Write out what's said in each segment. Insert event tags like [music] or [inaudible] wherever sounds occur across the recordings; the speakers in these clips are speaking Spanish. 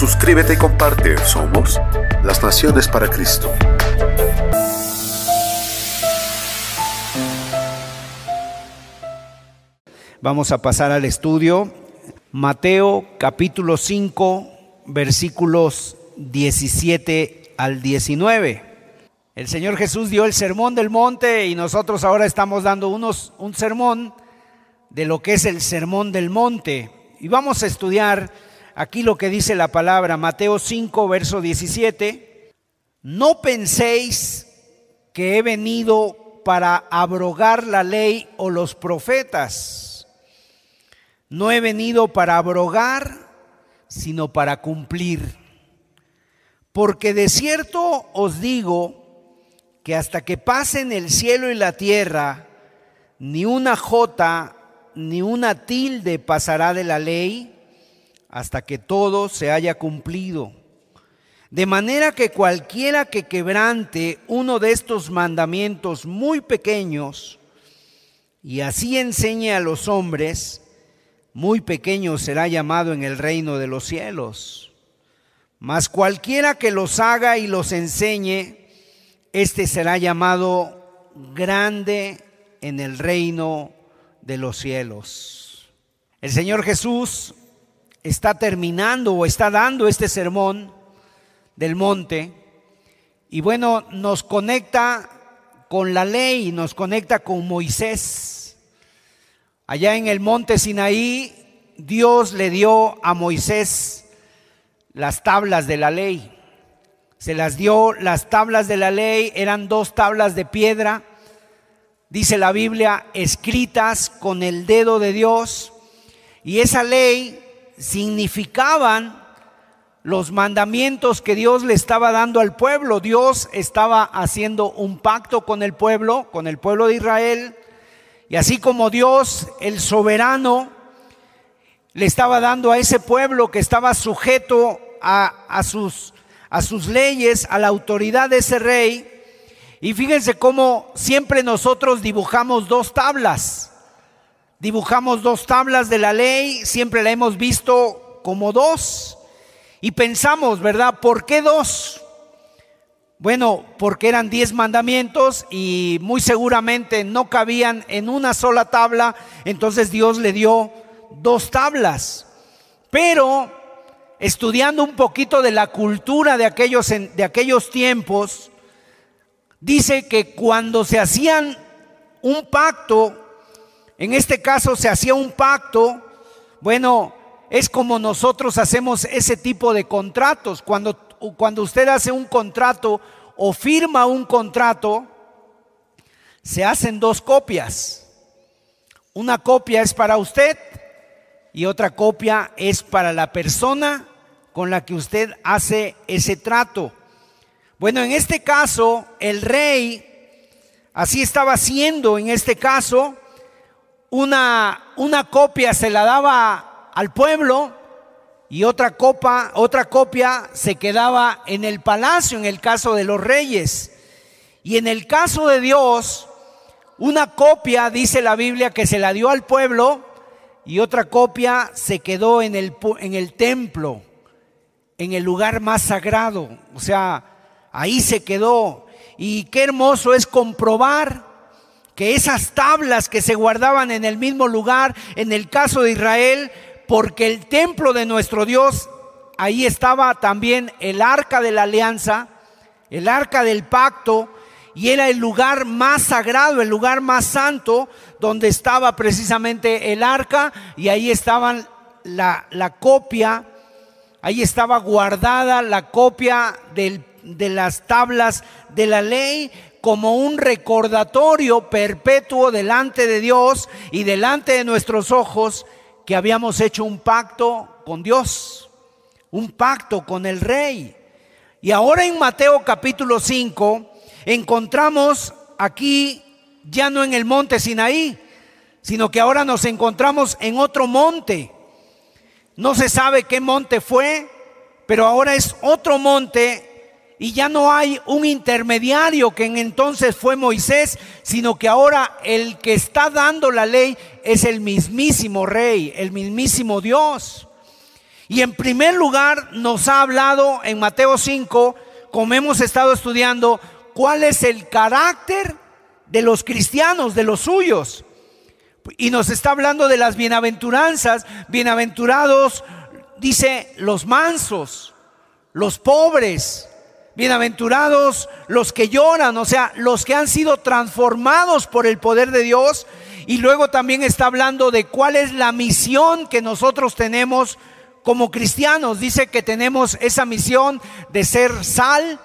Suscríbete y comparte. Somos las Naciones para Cristo. Vamos a pasar al estudio. Mateo capítulo 5, versículos 17 al 19. El Señor Jesús dio el sermón del monte y nosotros ahora estamos dando unos, un sermón de lo que es el sermón del monte. Y vamos a estudiar aquí lo que dice la palabra, Mateo 5, verso 17. No penséis que he venido para abrogar la ley o los profetas. No he venido para abrogar, sino para cumplir. Porque de cierto os digo que hasta que pasen el cielo y la tierra, ni una jota ni una tilde pasará de la ley hasta que todo se haya cumplido. De manera que cualquiera que quebrante uno de estos mandamientos muy pequeños y así enseñe a los hombres, muy pequeño será llamado en el reino de los cielos. Mas cualquiera que los haga y los enseñe, este será llamado grande en el reino de los cielos. El Señor Jesús está terminando o está dando este sermón del monte y bueno, nos conecta con la ley, nos conecta con Moisés. Allá en el monte Sinaí, Dios le dio a Moisés las tablas de la ley. Se las dio, las tablas de la ley eran dos tablas de piedra, dice la Biblia, escritas con el dedo de Dios. Y esa ley significaban los mandamientos que Dios le estaba dando al pueblo. Dios estaba haciendo un pacto con el pueblo, con el pueblo de Israel. Y así como Dios, el soberano, le estaba dando a ese pueblo que estaba sujeto a, sus, sus leyes, a la autoridad de ese rey. Y fíjense cómo siempre nosotros dibujamos dos tablas dibujamos dos tablas de la ley, siempre la hemos visto como dos. Y pensamos, ¿verdad? ¿Por qué dos? Bueno, porque eran diez mandamientos y muy seguramente no cabían en una sola tabla, entonces Dios le dio dos tablas. Pero estudiando un poquito de la cultura de aquellos, de aquellos tiempos, dice que cuando se hacían un pacto en este caso se hacía un pacto, bueno, es como nosotros hacemos ese tipo de contratos. Cuando, cuando usted hace un contrato o firma un contrato, se hacen dos copias. Una copia es para usted y otra copia es para la persona con la que usted hace ese trato. Bueno, en este caso, el rey así estaba haciendo en este caso una, una copia se la daba al pueblo y otra, copa, otra copia se quedaba en el palacio en el caso de los reyes. Y en el caso de Dios, una copia, dice la Biblia, que se la dio al pueblo y otra copia se quedó en el, en el templo, en el lugar más sagrado. O sea, ahí se quedó. Y qué hermoso es comprobar que esas tablas que se guardaban en el mismo lugar, en el caso de Israel, porque el templo de nuestro Dios, ahí estaba también el arca de la alianza, el arca del pacto, y era el lugar más sagrado, el lugar más santo, donde estaba precisamente el arca, y ahí estaban la, la copia, ahí estaba guardada la copia de las tablas de la ley, como un recordatorio perpetuo delante de Dios y delante de nuestros ojos que habíamos hecho un pacto con Dios, un pacto con el rey. Y ahora en Mateo capítulo 5 encontramos aquí ya no en el monte Sinaí, sino que ahora nos encontramos en otro monte. No se sabe qué monte fue, pero ahora es otro monte y ya no hay un intermediario que en entonces fue Moisés, sino que ahora el que está dando la ley es el mismísimo rey, el mismísimo Dios. Y en primer lugar nos ha hablado en Mateo 5, como hemos estado estudiando, cuál es el carácter de los cristianos, de los suyos. Y nos está hablando de las bienaventuranzas, bienaventurados, dice, los mansos, los pobres, bienaventurados los que lloran, o sea, los que han sido transformados por el poder de Dios. Y luego también está hablando de cuál es la misión que nosotros tenemos como cristianos. Dice que tenemos esa misión de ser sal,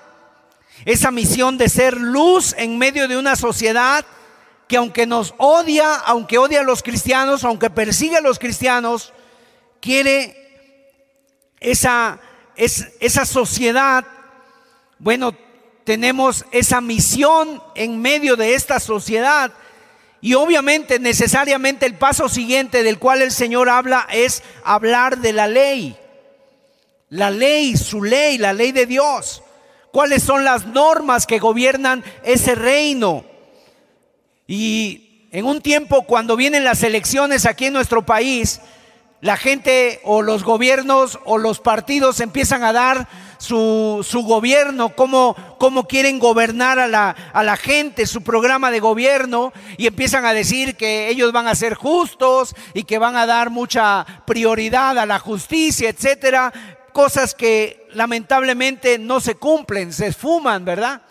esa misión de ser luz en medio de una sociedad que aunque nos odia, aunque odia a los cristianos, aunque persigue a los cristianos, quiere esa, esa sociedad, bueno, tenemos esa misión en medio de esta sociedad. Y obviamente, necesariamente el paso siguiente del cual el Señor habla es hablar de la ley. La ley, su ley, la ley de Dios. ¿Cuáles son las normas que gobiernan ese reino? Y en un tiempo cuando vienen las elecciones aquí en nuestro país, la gente o los gobiernos o los partidos empiezan a dar su, su gobierno, cómo, cómo, quieren gobernar a la, a la gente, su programa de gobierno, y empiezan a decir que ellos van a ser justos y que van a dar mucha prioridad a la justicia, etcétera, cosas que lamentablemente no se cumplen, se esfuman, ¿verdad?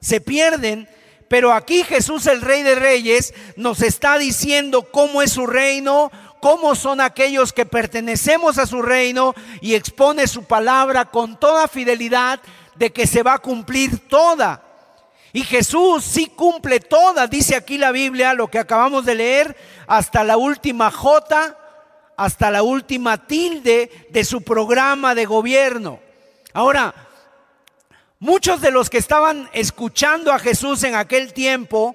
Se pierden pero aquí Jesús, el Rey de Reyes, nos está diciendo cómo es su reino, cómo son aquellos que pertenecemos a su reino y expone su palabra con toda fidelidad de que se va a cumplir toda. Y Jesús sí cumple toda, dice aquí la Biblia, lo que acabamos de leer, hasta la última J, hasta la última tilde de su programa de gobierno. Ahora, Muchos de los que estaban escuchando a Jesús en aquel tiempo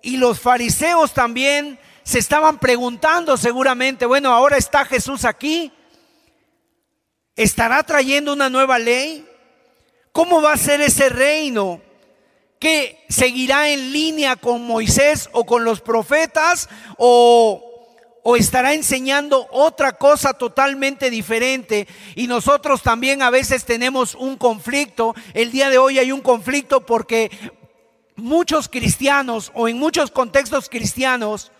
y los fariseos también se estaban preguntando seguramente, bueno, ahora está Jesús aquí, ¿estará trayendo una nueva ley? ¿Cómo va a ser ese reino? ¿Que seguirá en línea con Moisés o con los profetas? ¿O o estará enseñando otra cosa totalmente diferente. Y nosotros también a veces tenemos un conflicto. El día de hoy hay un conflicto porque muchos cristianos o en muchos contextos cristianos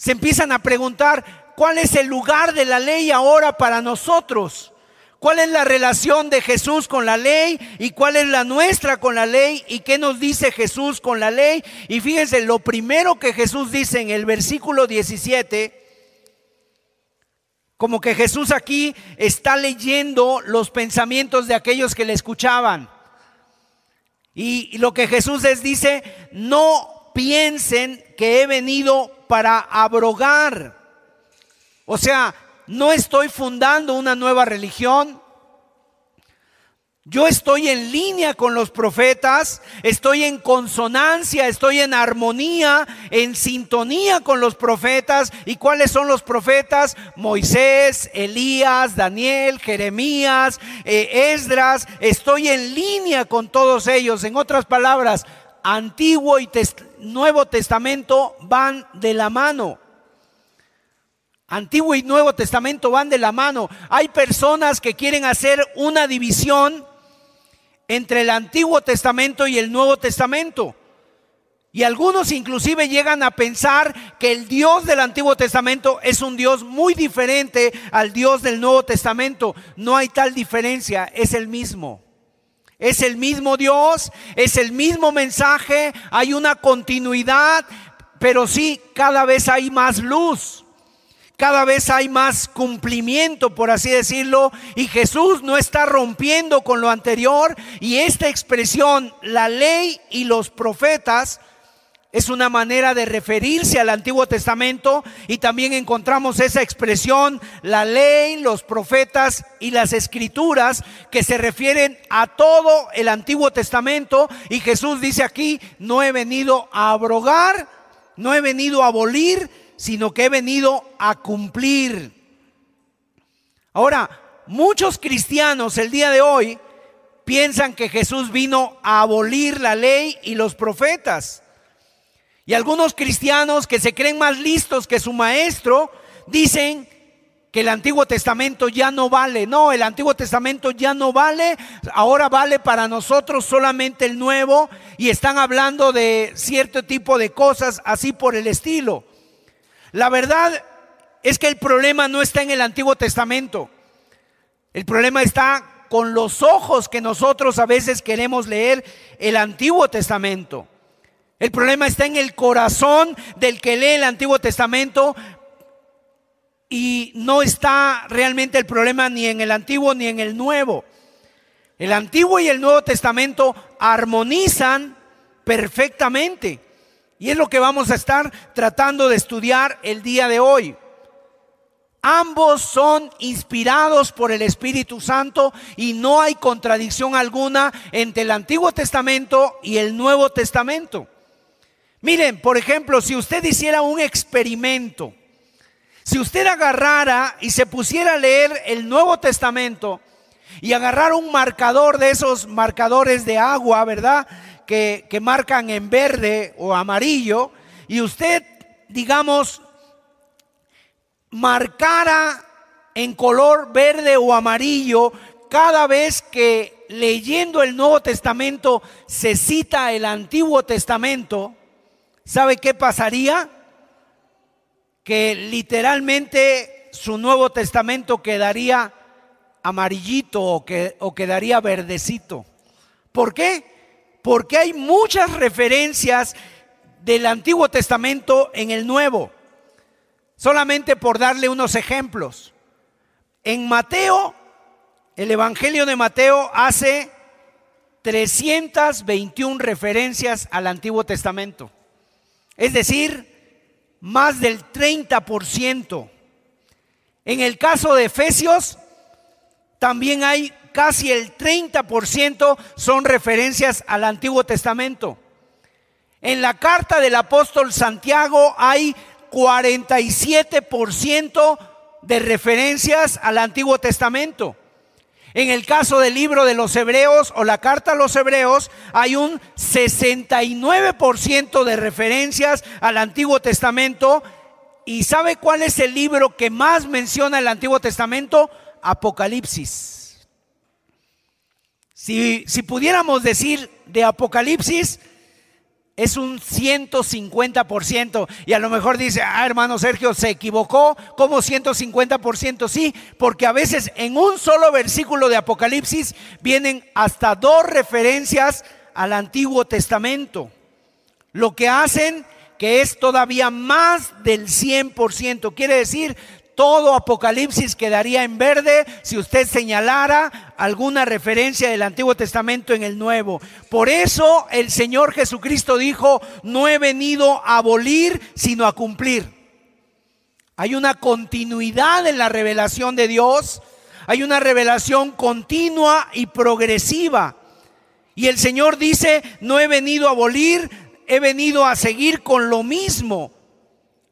se empiezan a preguntar cuál es el lugar de la ley ahora para nosotros. ¿Cuál es la relación de Jesús con la ley y cuál es la nuestra con la ley y qué nos dice Jesús con la ley? Y fíjense, lo primero que Jesús dice en el versículo 17, como que Jesús aquí está leyendo los pensamientos de aquellos que le escuchaban. Y lo que Jesús les dice, no piensen que he venido para abrogar. O sea, no estoy fundando una nueva religión. Yo estoy en línea con los profetas, estoy en consonancia, estoy en armonía, en sintonía con los profetas. ¿Y cuáles son los profetas? Moisés, Elías, Daniel, Jeremías, eh, Esdras. Estoy en línea con todos ellos. En otras palabras, Antiguo y Nuevo Testamento van de la mano. Antiguo y Nuevo Testamento van de la mano. Hay personas que quieren hacer una división entre el Antiguo Testamento y el Nuevo Testamento. Y algunos inclusive llegan a pensar que el Dios del Antiguo Testamento es un Dios muy diferente al Dios del Nuevo Testamento. No hay tal diferencia, es el mismo. Es el mismo Dios, es el mismo mensaje, hay una continuidad, pero sí, cada vez hay más luz cada vez hay más cumplimiento, por así decirlo, y Jesús no está rompiendo con lo anterior, y esta expresión, la ley y los profetas, es una manera de referirse al Antiguo Testamento y también encontramos esa expresión, la ley, los profetas y las escrituras que se refieren a todo el Antiguo Testamento y Jesús dice aquí, no he venido a abrogar, no he venido a abolir, sino que he venido a cumplir. Ahora, muchos cristianos el día de hoy piensan que Jesús vino a abolir la ley y los profetas. Y algunos cristianos que se creen más listos que su maestro dicen que el Antiguo Testamento ya no vale. No, el Antiguo Testamento ya no vale. Ahora vale para nosotros solamente el Nuevo. Y están hablando de cierto tipo de cosas así por el estilo. La verdad es que el problema no está en el Antiguo Testamento. El problema está con los ojos que nosotros a veces queremos leer el Antiguo Testamento. El problema está en el corazón del que lee el Antiguo Testamento y no está realmente el problema ni en el Antiguo ni en el Nuevo. El Antiguo y el Nuevo Testamento armonizan perfectamente. Y es lo que vamos a estar tratando de estudiar el día de hoy. Ambos son inspirados por el Espíritu Santo y no hay contradicción alguna entre el Antiguo Testamento y el Nuevo Testamento. Miren, por ejemplo, si usted hiciera un experimento, si usted agarrara y se pusiera a leer el Nuevo Testamento y agarrara un marcador de esos marcadores de agua, ¿verdad? Que, que marcan en verde o amarillo, y usted, digamos, marcara en color verde o amarillo cada vez que leyendo el Nuevo Testamento se cita el Antiguo Testamento, ¿Sabe qué pasaría? Que literalmente su Nuevo Testamento quedaría amarillito o, que, o quedaría verdecito. ¿Por qué? Porque hay muchas referencias del Antiguo Testamento en el Nuevo. Solamente por darle unos ejemplos. En Mateo, el Evangelio de Mateo hace 321 referencias al Antiguo Testamento es decir, más del 30%. En el caso de Efesios, también hay casi el 30% son referencias al Antiguo Testamento. En la carta del apóstol Santiago hay 47% de referencias al Antiguo Testamento. En el caso del libro de los Hebreos o la carta a los Hebreos hay un 69% de referencias al Antiguo Testamento. ¿Y sabe cuál es el libro que más menciona el Antiguo Testamento? Apocalipsis. Si, si pudiéramos decir de Apocalipsis, es un 150%. Y a lo mejor dice, ah, hermano Sergio, se equivocó. ¿Cómo 150%? Sí, porque a veces en un solo versículo de Apocalipsis vienen hasta dos referencias al Antiguo Testamento. Lo que hacen que es todavía más del 100%. Quiere decir, todo Apocalipsis quedaría en verde si usted señalara alguna referencia del Antiguo Testamento en el Nuevo. Por eso el Señor Jesucristo dijo, no he venido a abolir, sino a cumplir. Hay una continuidad en la revelación de Dios, hay una revelación continua y progresiva. Y el Señor dice, no he venido a abolir, he venido a seguir con lo mismo.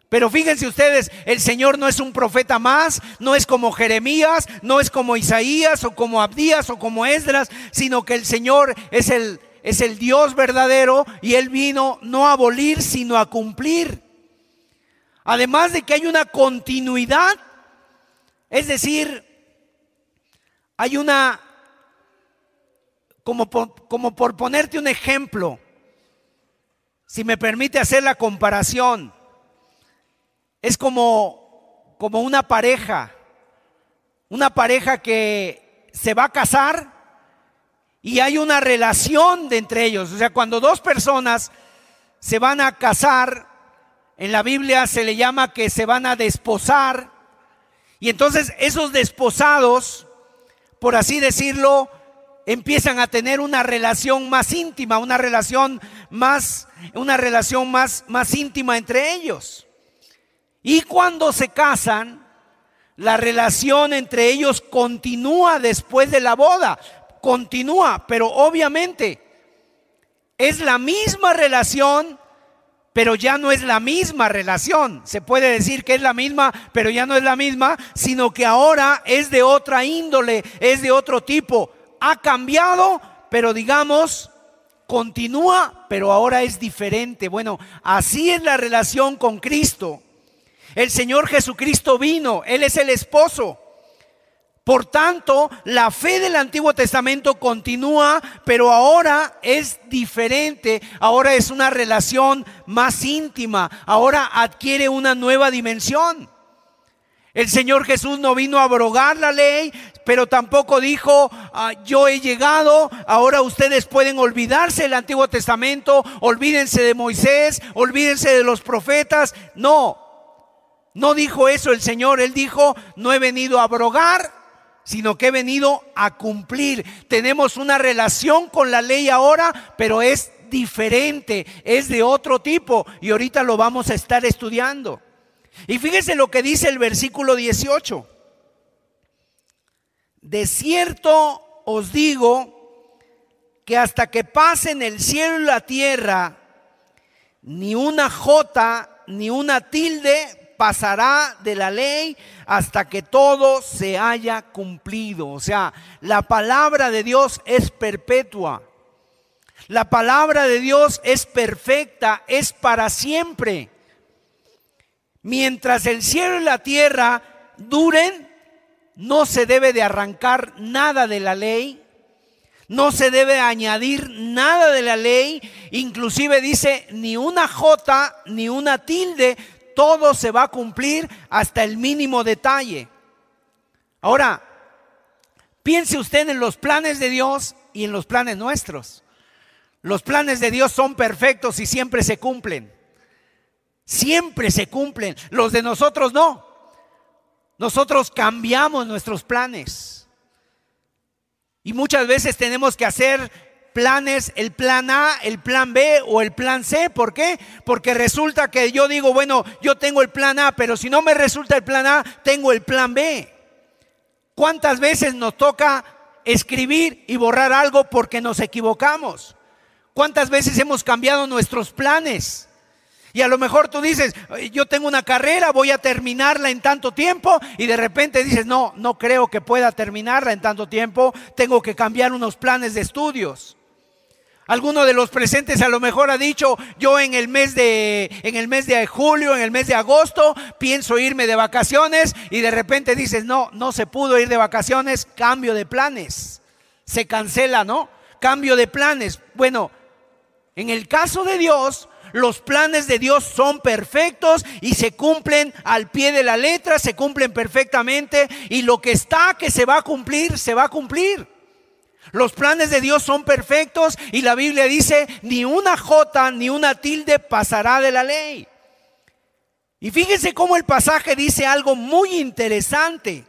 Pero fíjense ustedes, el Señor no es un profeta más, no es como Jeremías, no es como Isaías o como Abdías o como Esdras, sino que el Señor es el, es el Dios verdadero y Él vino no a abolir, sino a cumplir. Además de que hay una continuidad, es decir, hay una, como como por ponerte un ejemplo, si me permite hacer la comparación, es como, como una pareja, una pareja que se va a casar y hay una relación de entre ellos. O sea, cuando dos personas se van a casar, en la Biblia se le llama que se van a desposar. Y entonces esos desposados, por así decirlo, empiezan a tener una relación más íntima, una relación más, una relación más, más íntima entre ellos. Y cuando se casan, la relación entre ellos continúa después de la boda, continúa, pero obviamente es la misma relación, pero ya no es la misma relación. Se puede decir que es la misma, pero ya no es la misma, sino que ahora es de otra índole, es de otro tipo. Ha cambiado, pero digamos, continúa, pero ahora es diferente. Bueno, así es la relación con Cristo. El Señor Jesucristo vino, Él es el esposo. Por tanto, la fe del Antiguo Testamento continúa, pero ahora es diferente, ahora es una relación más íntima, ahora adquiere una nueva dimensión. El Señor Jesús no vino a abrogar la ley, pero tampoco dijo, ah, yo he llegado, ahora ustedes pueden olvidarse del Antiguo Testamento, olvídense de Moisés, olvídense de los profetas. No, no dijo eso el Señor, Él dijo, no he venido a abrogar, sino que he venido a cumplir. Tenemos una relación con la ley ahora, pero es diferente, es de otro tipo y ahorita lo vamos a estar estudiando. Y fíjese lo que dice el versículo 18. De cierto os digo que hasta que pasen el cielo y la tierra, ni una jota ni una tilde pasará de la ley hasta que todo se haya cumplido. O sea, la palabra de Dios es perpetua. La palabra de Dios es perfecta, es para siempre. Mientras el cielo y la tierra duren, no se debe de arrancar nada de la ley, no se debe añadir nada de la ley, inclusive dice ni una jota ni una tilde, todo se va a cumplir hasta el mínimo detalle. Ahora, piense usted en los planes de Dios y en los planes nuestros. Los planes de Dios son perfectos y siempre se cumplen. Siempre se cumplen. Los de nosotros no. Nosotros cambiamos nuestros planes. Y muchas veces tenemos que hacer planes, el plan A, el plan B o el plan C. ¿Por qué? Porque resulta que yo digo, bueno, yo tengo el plan A, pero si no me resulta el plan A, tengo el plan B. ¿Cuántas veces nos toca escribir y borrar algo porque nos equivocamos? ¿Cuántas veces hemos cambiado nuestros planes? Y a lo mejor tú dices, yo tengo una carrera, voy a terminarla en tanto tiempo y de repente dices, no, no creo que pueda terminarla en tanto tiempo, tengo que cambiar unos planes de estudios. Alguno de los presentes a lo mejor ha dicho, yo en el mes de en el mes de julio, en el mes de agosto pienso irme de vacaciones y de repente dices, "No, no se pudo ir de vacaciones, cambio de planes." Se cancela, ¿no? Cambio de planes. Bueno, en el caso de Dios, los planes de Dios son perfectos y se cumplen al pie de la letra, se cumplen perfectamente y lo que está que se va a cumplir, se va a cumplir. Los planes de Dios son perfectos y la Biblia dice, ni una jota ni una tilde pasará de la ley. Y fíjense cómo el pasaje dice algo muy interesante.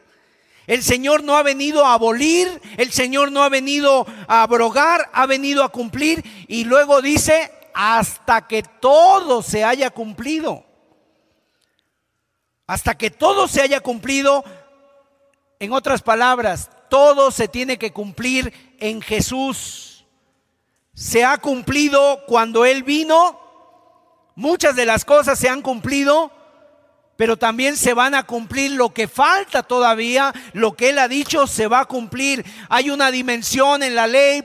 El Señor no ha venido a abolir, el Señor no ha venido a abrogar, ha venido a cumplir y luego dice, hasta que todo se haya cumplido. Hasta que todo se haya cumplido, en otras palabras, todo se tiene que cumplir en Jesús. Se ha cumplido cuando Él vino, muchas de las cosas se han cumplido, pero también se van a cumplir lo que falta todavía, lo que Él ha dicho se va a cumplir. Hay una dimensión en la ley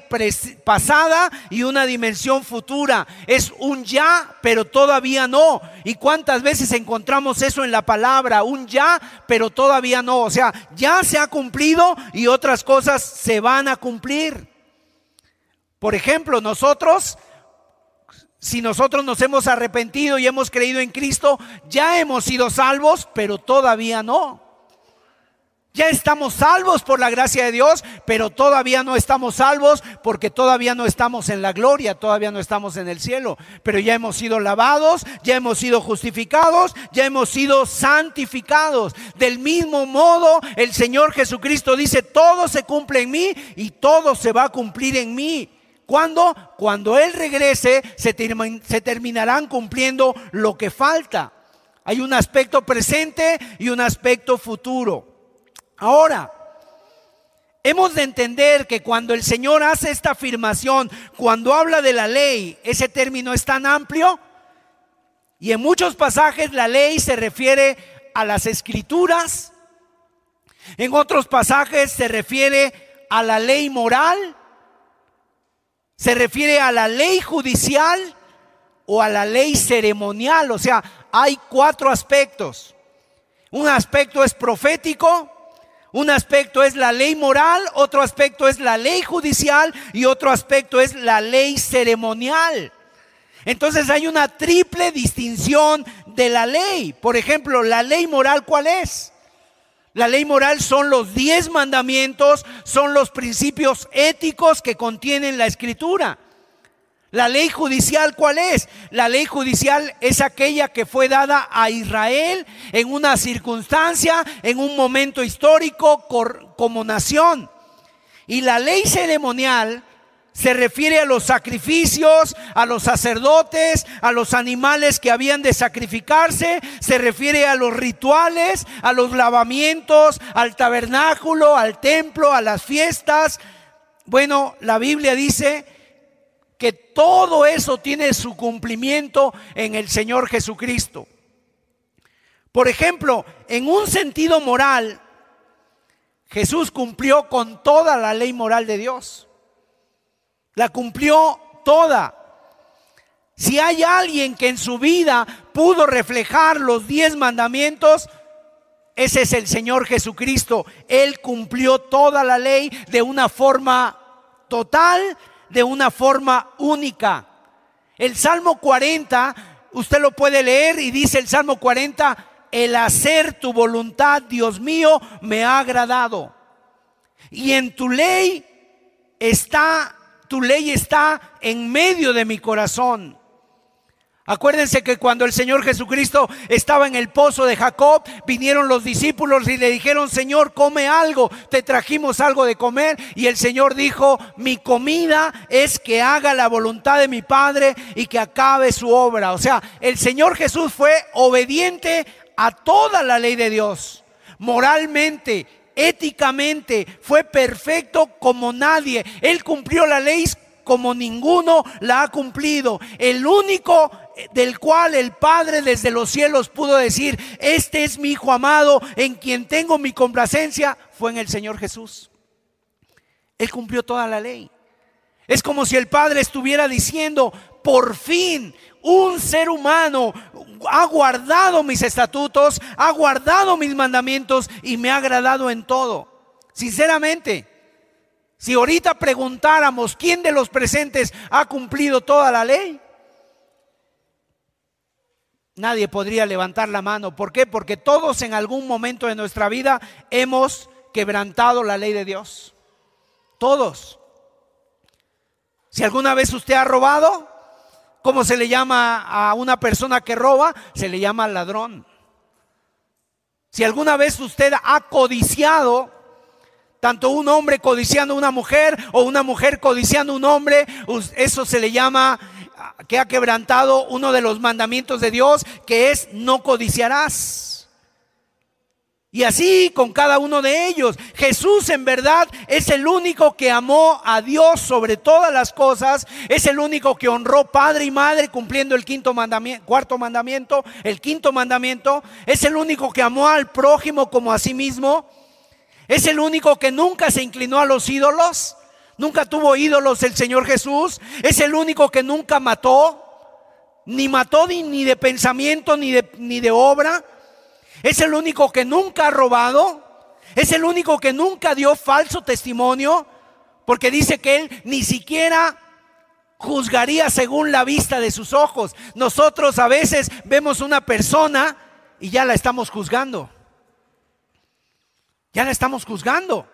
pasada y una dimensión futura. Es un ya, pero todavía no. ¿Y cuántas veces encontramos eso en la palabra? Un ya, pero todavía no. O sea, ya se ha cumplido y otras cosas se van a cumplir. Por ejemplo, nosotros si nosotros nos hemos arrepentido y hemos creído en Cristo, ya hemos sido salvos, pero todavía no. Ya estamos salvos por la gracia de Dios, pero todavía no estamos salvos porque todavía no estamos en la gloria, todavía no estamos en el cielo. Pero ya hemos sido lavados, ya hemos sido justificados, ya hemos sido santificados. Del mismo modo, el Señor Jesucristo dice, todo se cumple en mí y todo se va a cumplir en mí. ¿Cuándo? Cuando Él regrese, se, se terminarán cumpliendo lo que falta. Hay un aspecto presente y un aspecto futuro. Ahora, hemos de entender que cuando el Señor hace esta afirmación, cuando habla de la ley, ese término es tan amplio y en muchos pasajes la ley se refiere a las escrituras, en otros pasajes se refiere a la ley moral, se refiere a la ley judicial o a la ley ceremonial. O sea, hay cuatro aspectos. Un aspecto es profético, un aspecto es la ley moral, otro aspecto es la ley judicial y otro aspecto es la ley ceremonial. Entonces hay una triple distinción de la ley. Por ejemplo, la ley moral, ¿cuál es? La ley moral son los diez mandamientos, son los principios éticos que contienen la escritura. La ley judicial, ¿cuál es? La ley judicial es aquella que fue dada a Israel en una circunstancia, en un momento histórico como nación. Y la ley ceremonial se refiere a los sacrificios, a los sacerdotes, a los animales que habían de sacrificarse, se refiere a los rituales, a los lavamientos, al tabernáculo, al templo, a las fiestas. Bueno, la Biblia dice que todo eso tiene su cumplimiento en el Señor Jesucristo. Por ejemplo, en un sentido moral, Jesús cumplió con toda la ley moral de Dios. La cumplió toda. Si hay alguien que en su vida pudo reflejar los diez mandamientos, ese es el Señor Jesucristo. Él cumplió toda la ley de una forma total de una forma única. El Salmo 40, usted lo puede leer y dice el Salmo 40, el hacer tu voluntad, Dios mío, me ha agradado. Y en tu ley está, tu ley está en medio de mi corazón. Acuérdense que cuando el Señor Jesucristo estaba en el pozo de Jacob, vinieron los discípulos y le dijeron, Señor, come algo, te trajimos algo de comer. Y el Señor dijo, mi comida es que haga la voluntad de mi Padre y que acabe su obra. O sea, el Señor Jesús fue obediente a toda la ley de Dios, moralmente, éticamente, fue perfecto como nadie. Él cumplió la ley como ninguno la ha cumplido. El único del cual el Padre desde los cielos pudo decir, este es mi Hijo amado en quien tengo mi complacencia, fue en el Señor Jesús. Él cumplió toda la ley. Es como si el Padre estuviera diciendo, por fin un ser humano ha guardado mis estatutos, ha guardado mis mandamientos y me ha agradado en todo. Sinceramente, si ahorita preguntáramos quién de los presentes ha cumplido toda la ley, Nadie podría levantar la mano. ¿Por qué? Porque todos en algún momento de nuestra vida hemos quebrantado la ley de Dios. Todos. Si alguna vez usted ha robado, ¿cómo se le llama a una persona que roba? Se le llama ladrón. Si alguna vez usted ha codiciado, tanto un hombre codiciando a una mujer o una mujer codiciando a un hombre, eso se le llama que ha quebrantado uno de los mandamientos de Dios, que es no codiciarás. Y así con cada uno de ellos. Jesús en verdad es el único que amó a Dios sobre todas las cosas. Es el único que honró padre y madre cumpliendo el quinto mandamiento, cuarto mandamiento, el quinto mandamiento. Es el único que amó al prójimo como a sí mismo. Es el único que nunca se inclinó a los ídolos. Nunca tuvo ídolos el Señor Jesús. Es el único que nunca mató. Ni mató ni, de pensamiento ni de, ni de obra. Es el único que nunca ha robado. Es el único que nunca dio falso testimonio. Porque dice que él ni siquiera juzgaría según la vista de sus ojos. Nosotros a veces vemos una persona y ya la estamos juzgando. Ya la estamos juzgando.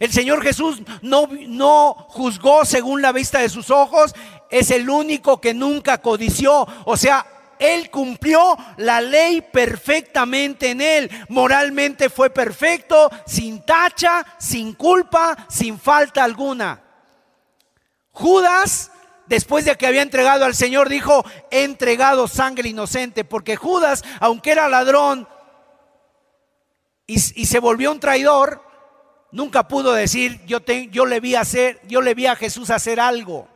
El Señor Jesús no, no juzgó según la vista de sus ojos, es el único que nunca codició. O sea, Él cumplió la ley perfectamente en Él. Moralmente fue perfecto, sin tacha, sin culpa, sin falta alguna. Judas, después de que había entregado al Señor, dijo, he entregado sangre inocente, porque Judas, aunque era ladrón y, se volvió un traidor, nunca pudo decir, yo, le vi hacer, yo le vi a Jesús hacer algo.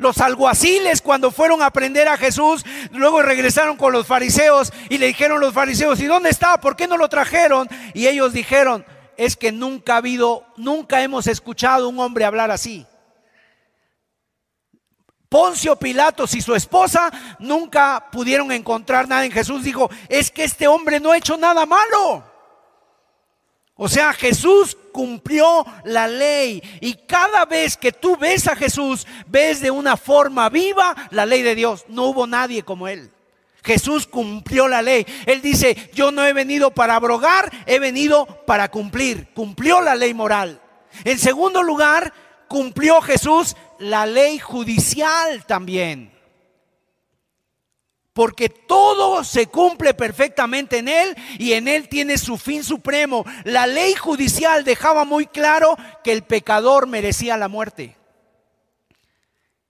Los alguaciles cuando fueron a aprender a Jesús, luego regresaron con los fariseos y le dijeron los fariseos, ¿y dónde está? ¿Por qué no lo trajeron? Y ellos dijeron, es que nunca ha habido, nunca hemos escuchado un hombre hablar así. Poncio Pilatos y su esposa nunca pudieron encontrar nada en Jesús. Dijo, es que este hombre no ha hecho nada malo. O sea, Jesús cumplió la ley y cada vez que tú ves a Jesús, ves de una forma viva la ley de Dios. No hubo nadie como él. Jesús cumplió la ley. Él dice, yo no he venido para abrogar, he venido para cumplir. Cumplió la ley moral. En segundo lugar, cumplió Jesús la ley judicial también porque todo se cumple perfectamente en Él y en Él tiene su fin supremo. La ley judicial dejaba muy claro que el pecador merecía la muerte.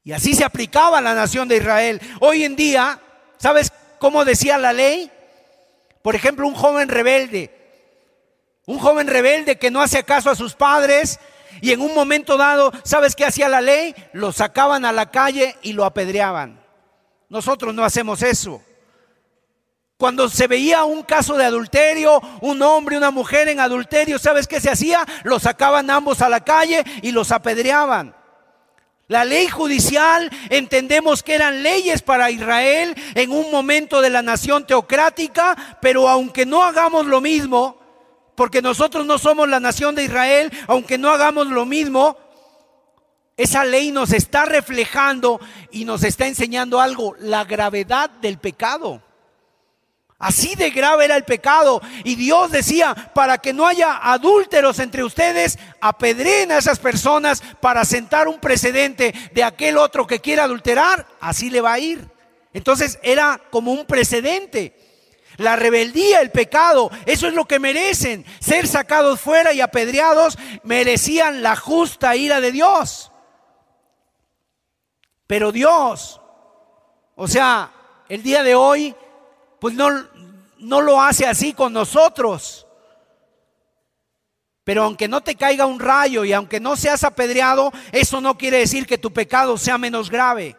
Y así se aplicaba a la nación de Israel. Hoy en día, ¿sabes cómo decía la ley? Por ejemplo, un joven rebelde. Un joven rebelde que no hace caso a sus padres y en un momento dado, ¿sabes qué hacía la ley? Lo sacaban a la calle y lo apedreaban. Nosotros no hacemos eso. Cuando se veía un caso de adulterio, un hombre una mujer en adulterio, ¿sabes qué se hacía? Los sacaban ambos a la calle y los apedreaban. La ley judicial entendemos que eran leyes para Israel en un momento de la nación teocrática, pero aunque no hagamos lo mismo, porque nosotros no somos la nación de Israel, aunque no hagamos lo mismo, esa ley nos está reflejando y nos está enseñando algo, la gravedad del pecado. Así de grave era el pecado. Y Dios decía, para que no haya adúlteros entre ustedes, apedreen a esas personas para sentar un precedente de aquel otro que quiera adulterar. Así le va a ir. Entonces era como un precedente. La rebeldía, el pecado, eso es lo que merecen. Ser sacados fuera y apedreados merecían la justa ira de Dios. Pero Dios, o sea, el día de hoy, pues no, no lo hace así con nosotros. Pero aunque no te caiga un rayo y aunque no seas apedreado, eso no quiere decir que tu pecado sea menos grave.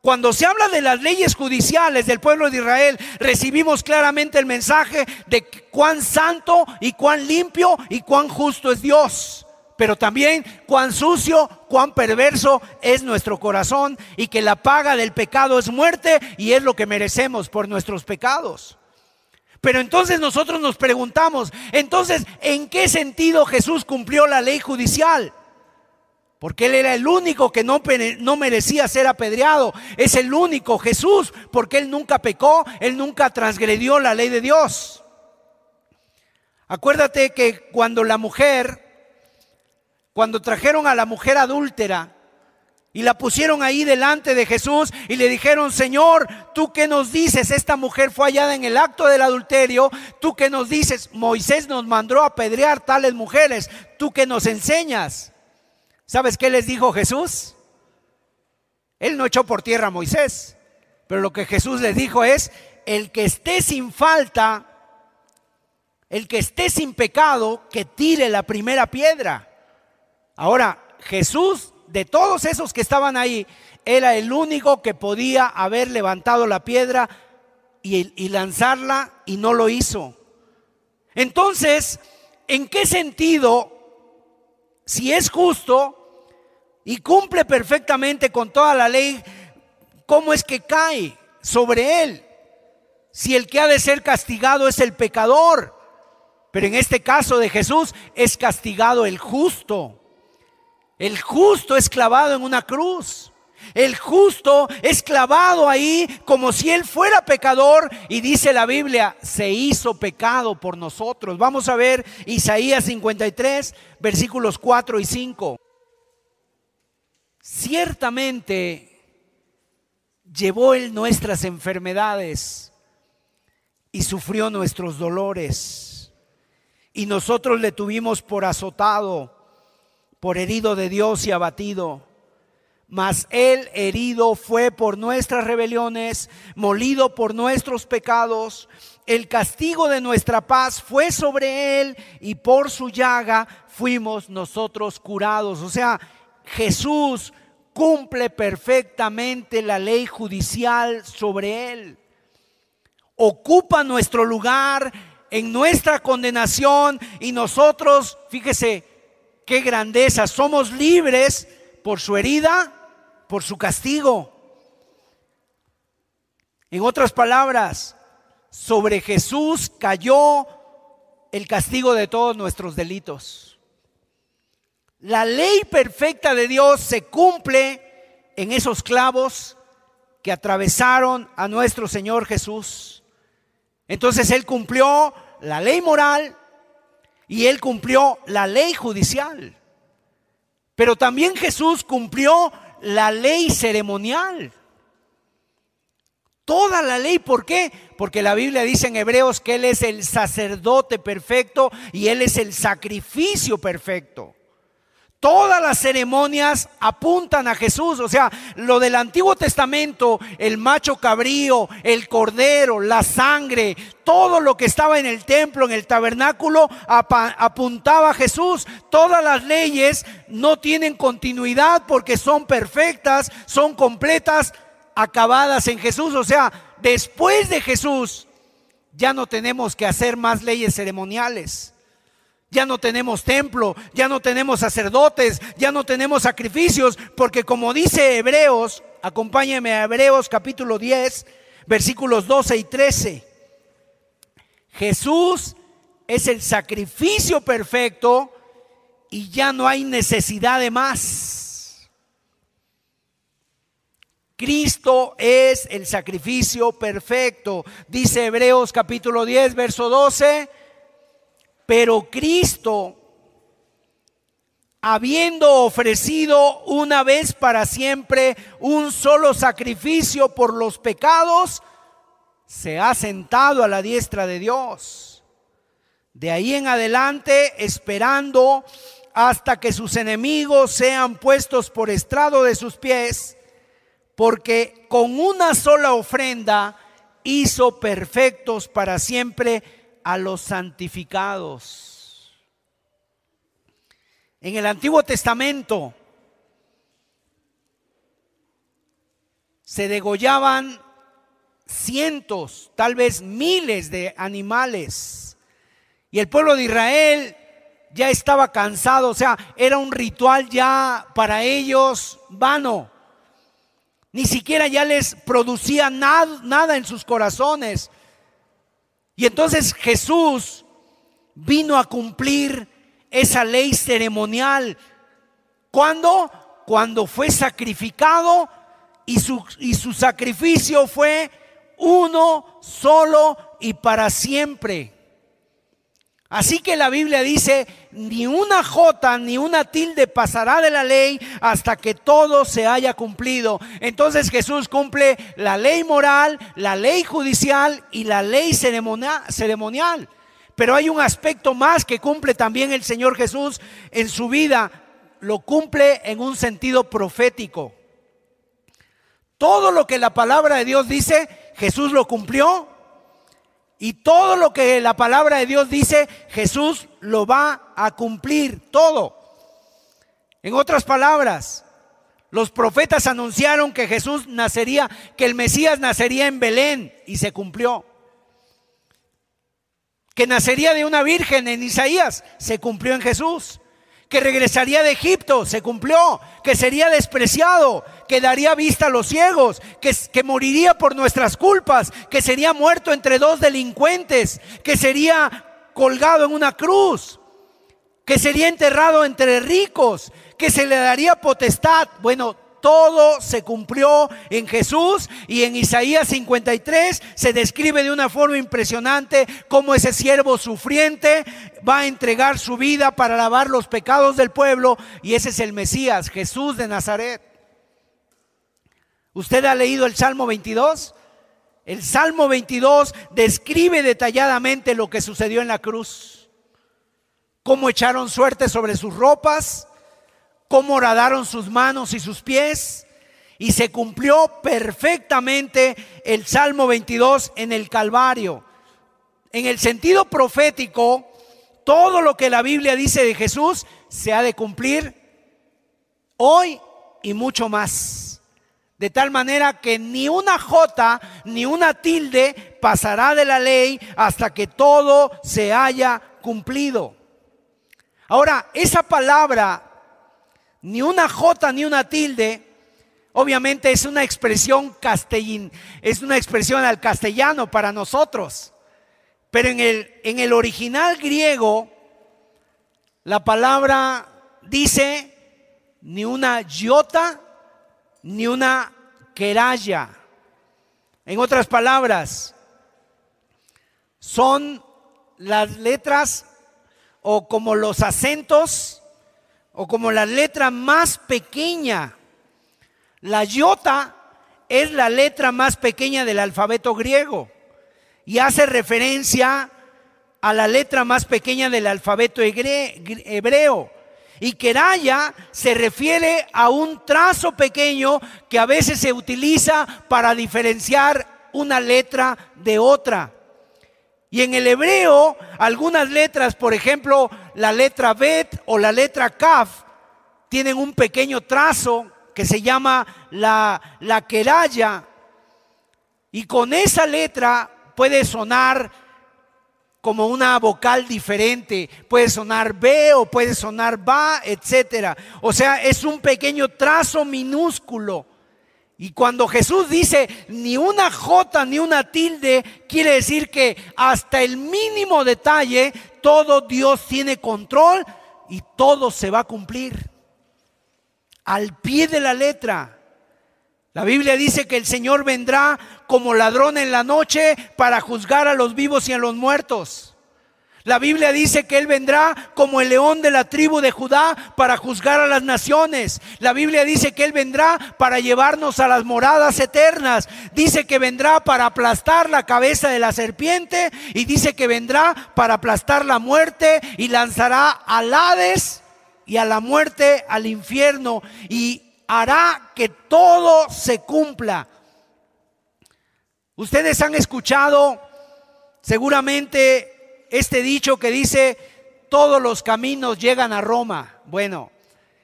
Cuando se habla de las leyes judiciales del pueblo de Israel, recibimos claramente el mensaje de cuán santo y cuán limpio y cuán justo es Dios pero también cuán sucio, cuán perverso es nuestro corazón y que la paga del pecado es muerte y es lo que merecemos por nuestros pecados. Pero entonces nosotros nos preguntamos, entonces, ¿en qué sentido Jesús cumplió la ley judicial? Porque Él era el único que no, no, merecía ser apedreado. Es el único Jesús, porque Él nunca pecó, Él nunca transgredió la ley de Dios. Acuérdate que cuando la mujer cuando trajeron a la mujer adúltera y la pusieron ahí delante de Jesús y le dijeron, Señor, ¿tú qué nos dices? Esta mujer fue hallada en el acto del adulterio. ¿Tú qué nos dices? Moisés nos mandó a apedrear tales mujeres. ¿Tú qué nos enseñas? ¿Sabes qué les dijo Jesús? Él no echó por tierra a Moisés, pero lo que Jesús les dijo es, el que esté sin falta, el que esté sin pecado, que tire la primera piedra. Ahora, Jesús, de todos esos que estaban ahí, era el único que podía haber levantado la piedra y, lanzarla y no lo hizo. Entonces, ¿en qué sentido, si es justo y cumple perfectamente con toda la ley, cómo es que cae sobre él? Si el que ha de ser castigado es el pecador, pero en este caso de Jesús es castigado el justo. El justo es clavado en una cruz. El justo es clavado ahí como si él fuera pecador y dice la Biblia, se hizo pecado por nosotros. Vamos a ver Isaías 53, versículos 4 y 5. Ciertamente llevó él nuestras enfermedades y sufrió nuestros dolores. Y nosotros le tuvimos por azotado, por herido de Dios y abatido. Mas él herido fue por nuestras rebeliones, molido por nuestros pecados. El castigo de nuestra paz fue sobre él y por su llaga fuimos nosotros curados. O sea, Jesús cumple perfectamente la ley judicial sobre él ocupa nuestro lugar en nuestra condenación y nosotros, fíjese, qué grandeza, somos libres por su herida, por su castigo. En otras palabras, sobre Jesús cayó el castigo de todos nuestros delitos. La ley perfecta de Dios se cumple en esos clavos que atravesaron a nuestro Señor Jesús. Entonces él cumplió la ley moral y él cumplió la ley judicial. Pero también Jesús cumplió la ley ceremonial. Toda la ley, ¿por qué? Porque la Biblia dice en Hebreos que Él es el sacerdote perfecto y Él es el sacrificio perfecto. Todas las ceremonias apuntan a Jesús. O sea, lo del Antiguo Testamento, el macho cabrío, el cordero, la sangre, todo lo que estaba en el templo, en el tabernáculo, apuntaba a Jesús. Todas las leyes no tienen continuidad porque son perfectas, son completas, acabadas en Jesús. O sea, después de Jesús ya no tenemos que hacer más leyes ceremoniales ya no tenemos templo, ya no tenemos sacerdotes, ya no tenemos sacrificios, porque como dice Hebreos, acompáñeme a Hebreos capítulo 10, versículos 12 y 13. Jesús es el sacrificio perfecto y ya no hay necesidad de más. Cristo es el sacrificio perfecto. Dice Hebreos capítulo 10, verso 12 pero Cristo, habiendo ofrecido una vez para siempre un solo sacrificio por los pecados, se ha sentado a la diestra de Dios. De ahí en adelante, esperando hasta que sus enemigos sean puestos por estrado de sus pies, porque con una sola ofrenda hizo perfectos para siempre a los santificados. En el Antiguo Testamento se degollaban cientos, tal vez miles de animales. Y el pueblo de Israel ya estaba cansado, o sea, era un ritual ya para ellos vano. Ni siquiera ya les producía nada, nada en sus corazones. Y entonces Jesús vino a cumplir esa ley ceremonial. ¿Cuándo? Cuando fue sacrificado y su, y su sacrificio fue uno solo y para siempre. Así que la Biblia dice, ni una jota ni una tilde pasará de la ley hasta que todo se haya cumplido. Entonces Jesús cumple la ley moral, la ley judicial y la ley ceremonial. Pero hay un aspecto más que cumple también el Señor Jesús en su vida. Lo cumple en un sentido profético. Todo lo que la palabra de Dios dice, Jesús lo cumplió y todo lo que la palabra de Dios dice, Jesús lo va a cumplir todo. En otras palabras, los profetas anunciaron que Jesús nacería, que el Mesías nacería en Belén y se cumplió. Que nacería de una virgen en Isaías, se cumplió en Jesús que regresaría de Egipto, se cumplió, que sería despreciado, que daría vista a los ciegos, que, que moriría por nuestras culpas, que sería muerto entre dos delincuentes, que sería colgado en una cruz, que sería enterrado entre ricos, que se le daría potestad. Bueno, todo se cumplió en Jesús y en Isaías 53 se describe de una forma impresionante cómo ese siervo sufriente va a entregar su vida para lavar los pecados del pueblo y ese es el Mesías, Jesús de Nazaret. ¿Usted ha leído el Salmo 22? El Salmo 22 describe detalladamente lo que sucedió en la cruz. Cómo echaron suerte sobre sus ropas, cómo horadaron sus manos y sus pies. Y se cumplió perfectamente el Salmo 22 en el Calvario. En el sentido profético, todo lo que la Biblia dice de Jesús se ha de cumplir hoy y mucho más. De tal manera que ni una jota ni una tilde pasará de la ley hasta que todo se haya cumplido. Ahora, esa palabra, ni una jota ni una tilde, obviamente es una expresión castellín, es una expresión al castellano para nosotros. Pero en el, en el original griego, la palabra dice ni una iota ni una queraya. En otras palabras, son las letras o como los acentos o como la letra más pequeña. La iota es la letra más pequeña del alfabeto griego y hace referencia a la letra más pequeña del alfabeto hebreo. Y queraya se refiere a un trazo pequeño que a veces se utiliza para diferenciar una letra de otra. Y en el hebreo, algunas letras, por ejemplo, la letra Bet o la letra Kaf, tienen un pequeño trazo que se llama la, la queraya. Y con esa letra puede sonar como una vocal diferente. Puede sonar B o puede sonar ba, etcétera. O sea, es un pequeño trazo minúsculo. Y cuando Jesús dice ni una J ni una tilde, quiere decir que hasta el mínimo detalle todo Dios tiene control y todo se va a cumplir. Al pie de la letra. La Biblia dice que el Señor vendrá como ladrón en la noche para juzgar a los vivos y a los muertos. La Biblia dice que Él vendrá como el león de la tribu de Judá para juzgar a las naciones. La Biblia dice que Él vendrá para llevarnos a las moradas eternas. Dice que vendrá para aplastar la cabeza de la serpiente y dice que vendrá para aplastar la muerte y lanzará al Hades y a la muerte al infierno y hará que todo se cumpla. Ustedes han escuchado seguramente este dicho que dice, todos los caminos llegan a Roma. Bueno,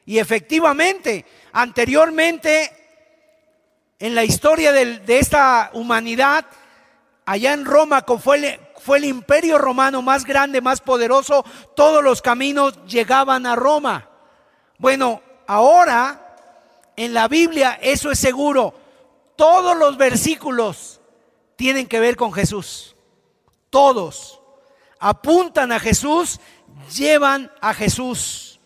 y efectivamente, anteriormente, en la historia de, esta humanidad, allá en Roma, fue el, fue el imperio romano más grande, más poderoso, todos los caminos llegaban a Roma. Bueno, ahora en la Biblia eso es seguro. Todos los versículos tienen que ver con Jesús. Todos apuntan a Jesús, llevan a Jesús.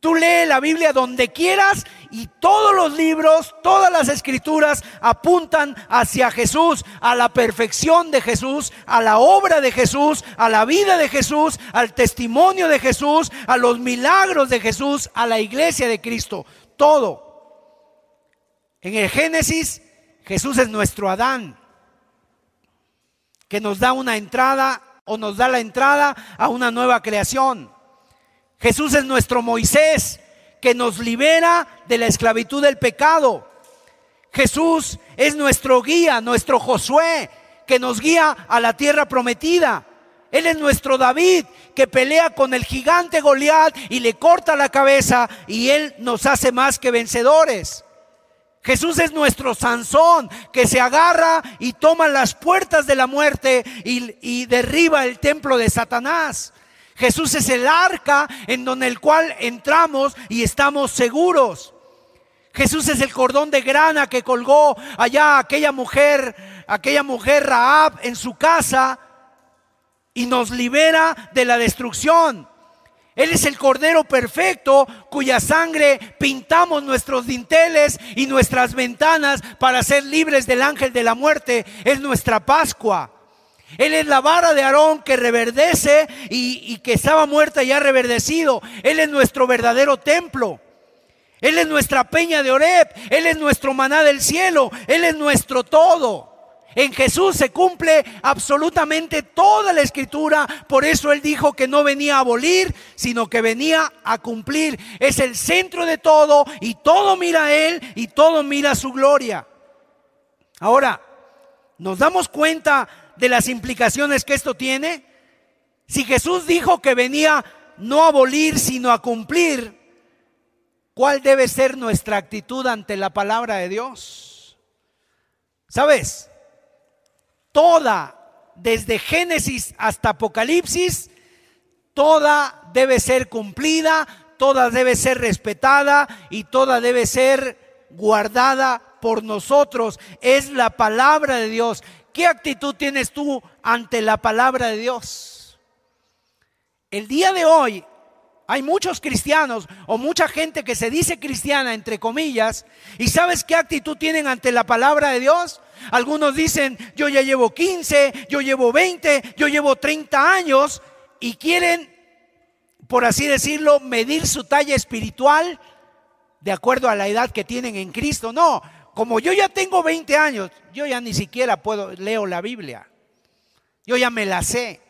Tú lee la Biblia donde quieras y todos los libros, todas las escrituras apuntan hacia Jesús, a la perfección de Jesús, a la obra de Jesús, a la vida de Jesús, al testimonio de Jesús, a los milagros de Jesús, a la iglesia de Cristo. Todo. En el Génesis, Jesús es nuestro Adán que nos da una entrada o nos da la entrada a una nueva creación. Jesús es nuestro Moisés que nos libera de la esclavitud del pecado. Jesús es nuestro guía, nuestro Josué, que nos guía a la tierra prometida. Él es nuestro David que pelea con el gigante Goliat y le corta la cabeza y él nos hace más que vencedores. Jesús es nuestro Sansón que se agarra y toma las puertas de la muerte y, derriba el templo de Satanás. Jesús es el arca en donde el cual entramos y estamos seguros. Jesús es el cordón de grana que colgó allá aquella mujer, aquella mujer Raab en su casa y nos libera de la destrucción. Él es el Cordero perfecto cuya sangre pintamos nuestros dinteles y nuestras ventanas para ser libres del ángel de la muerte. Es nuestra Pascua. Él es la vara de Aarón que reverdece y, que estaba muerta y ha reverdecido. Él es nuestro verdadero templo. Él es nuestra peña de Oreb. Él es nuestro maná del cielo. Él es nuestro todo. En Jesús se cumple absolutamente toda la escritura. Por eso Él dijo que no venía a abolir, sino que venía a cumplir. Es el centro de todo y todo mira a Él y todo mira a su gloria. Ahora, ¿nos damos cuenta de las implicaciones que esto tiene? Si Jesús dijo que venía no a abolir, sino a cumplir, ¿cuál debe ser nuestra actitud ante la palabra de Dios? ¿Sabes? Toda, desde Génesis hasta Apocalipsis, toda debe ser cumplida, toda debe ser respetada y toda debe ser guardada por nosotros. Es la palabra de Dios. ¿Qué actitud tienes tú ante la palabra de Dios? El día de hoy hay muchos cristianos o mucha gente que se dice cristiana, entre comillas, y ¿sabes qué actitud tienen ante la palabra de Dios? Algunos dicen, yo ya llevo 15, yo llevo 20, yo llevo 30 años y quieren, por así decirlo, medir su talla espiritual de acuerdo a la edad que tienen en Cristo. No, como yo ya tengo 20 años, yo ya ni siquiera puedo, leo la Biblia. Yo ya me la sé.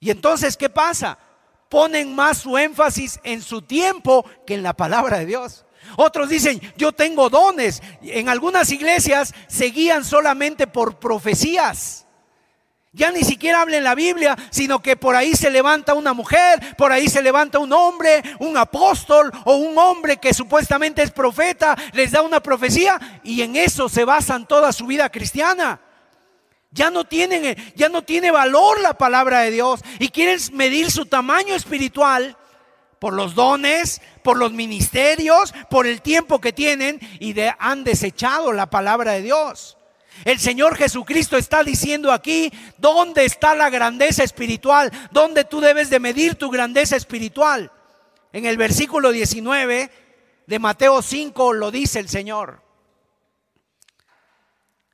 Y entonces, ¿qué pasa? Ponen más su énfasis en su tiempo que en la palabra de Dios. Otros dicen, yo tengo dones. En algunas iglesias se guían solamente por profecías. Ya ni siquiera hablan la Biblia, sino que por ahí se levanta una mujer, por ahí se levanta un hombre, un apóstol o un hombre que supuestamente es profeta, les da una profecía y en eso se basan toda su vida cristiana. Ya no tienen ya no tiene valor la palabra de Dios y quieren medir su tamaño espiritual por los dones, por los ministerios, por el tiempo que tienen y han desechado la palabra de Dios. El Señor Jesucristo está diciendo aquí, ¿dónde está la grandeza espiritual? ¿Dónde tú debes de medir tu grandeza espiritual? En el versículo 19 de Mateo 5 lo dice el Señor.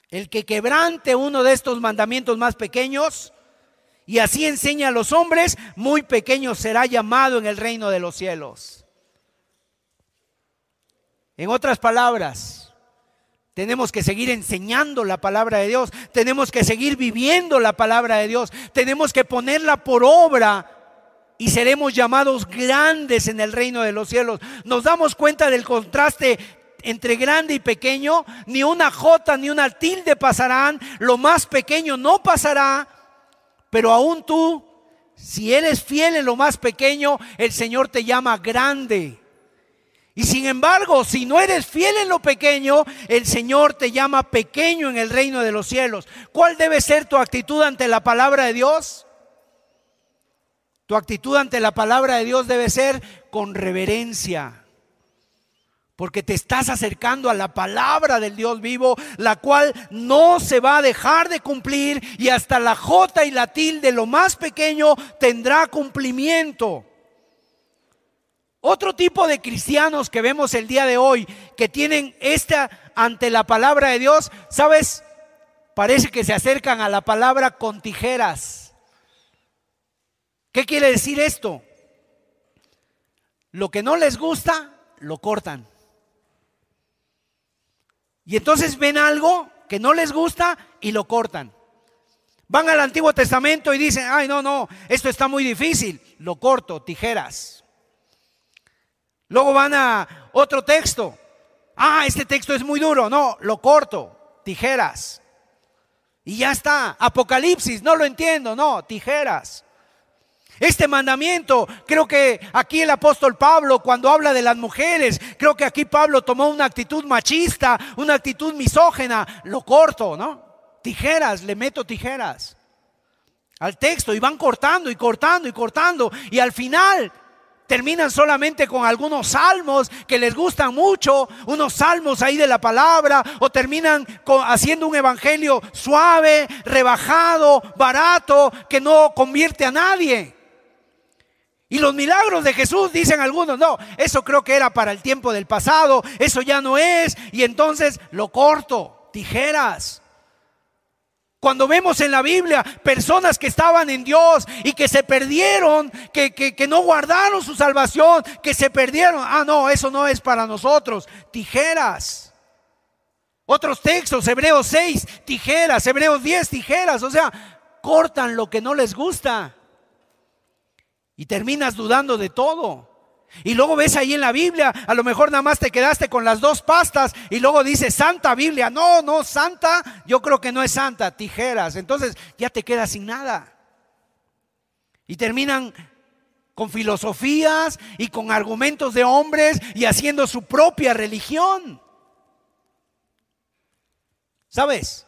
El que quebrante uno de estos mandamientos más pequeños, y así enseña a los hombres, muy pequeño será llamado en el reino de los cielos. En otras palabras, tenemos que seguir enseñando la palabra de Dios, tenemos que seguir viviendo la palabra de Dios, tenemos que ponerla por obra y seremos llamados grandes en el reino de los cielos. Nos damos cuenta del contraste entre grande y pequeño, ni una jota ni una tilde pasarán, lo más pequeño no pasará pero aún tú, si eres fiel en lo más pequeño, el Señor te llama grande. Y sin embargo, si no eres fiel en lo pequeño, el Señor te llama pequeño en el reino de los cielos. ¿Cuál debe ser tu actitud ante la palabra de Dios? Tu actitud ante la palabra de Dios debe ser con reverencia porque te estás acercando a la palabra del Dios vivo, la cual no se va a dejar de cumplir y hasta la J y la tilde, lo más pequeño, tendrá cumplimiento. Otro tipo de cristianos que vemos el día de hoy, que tienen esta ante la palabra de Dios, ¿sabes? Parece que se acercan a la palabra con tijeras. ¿Qué quiere decir esto? Lo que no les gusta, lo cortan. Y entonces ven algo que no les gusta y lo cortan. Van al Antiguo Testamento y dicen, ay, no, no, esto está muy difícil, lo corto, tijeras. Luego van a otro texto, ah, este texto es muy duro, no, lo corto, tijeras. Y ya está, Apocalipsis, no lo entiendo, no, tijeras. Este mandamiento, creo que aquí el apóstol Pablo, cuando habla de las mujeres, creo que aquí Pablo tomó una actitud machista, una actitud misógena, lo corto, ¿no? Tijeras, le meto tijeras al texto y van cortando y cortando y cortando y al final terminan solamente con algunos salmos que les gustan mucho, unos salmos ahí de la palabra, o terminan haciendo un evangelio suave, rebajado, barato, que no convierte a nadie. Y los milagros de Jesús, dicen algunos, no, eso creo que era para el tiempo del pasado, eso ya no es, y entonces lo corto, tijeras. Cuando vemos en la Biblia personas que estaban en Dios y que se perdieron, que, que, no guardaron su salvación, que se perdieron, ah, no, eso no es para nosotros, tijeras. Otros textos, Hebreos 6, tijeras, Hebreos 10, tijeras, o sea, cortan lo que no les gusta. Y terminas dudando de todo. Y luego ves ahí en la Biblia, a lo mejor nada más te quedaste con las dos pastas y luego dice Santa Biblia. No, no, Santa, yo creo que no es Santa, tijeras. Entonces ya te quedas sin nada. Y terminan con filosofías y con argumentos de hombres y haciendo su propia religión. ¿Sabes?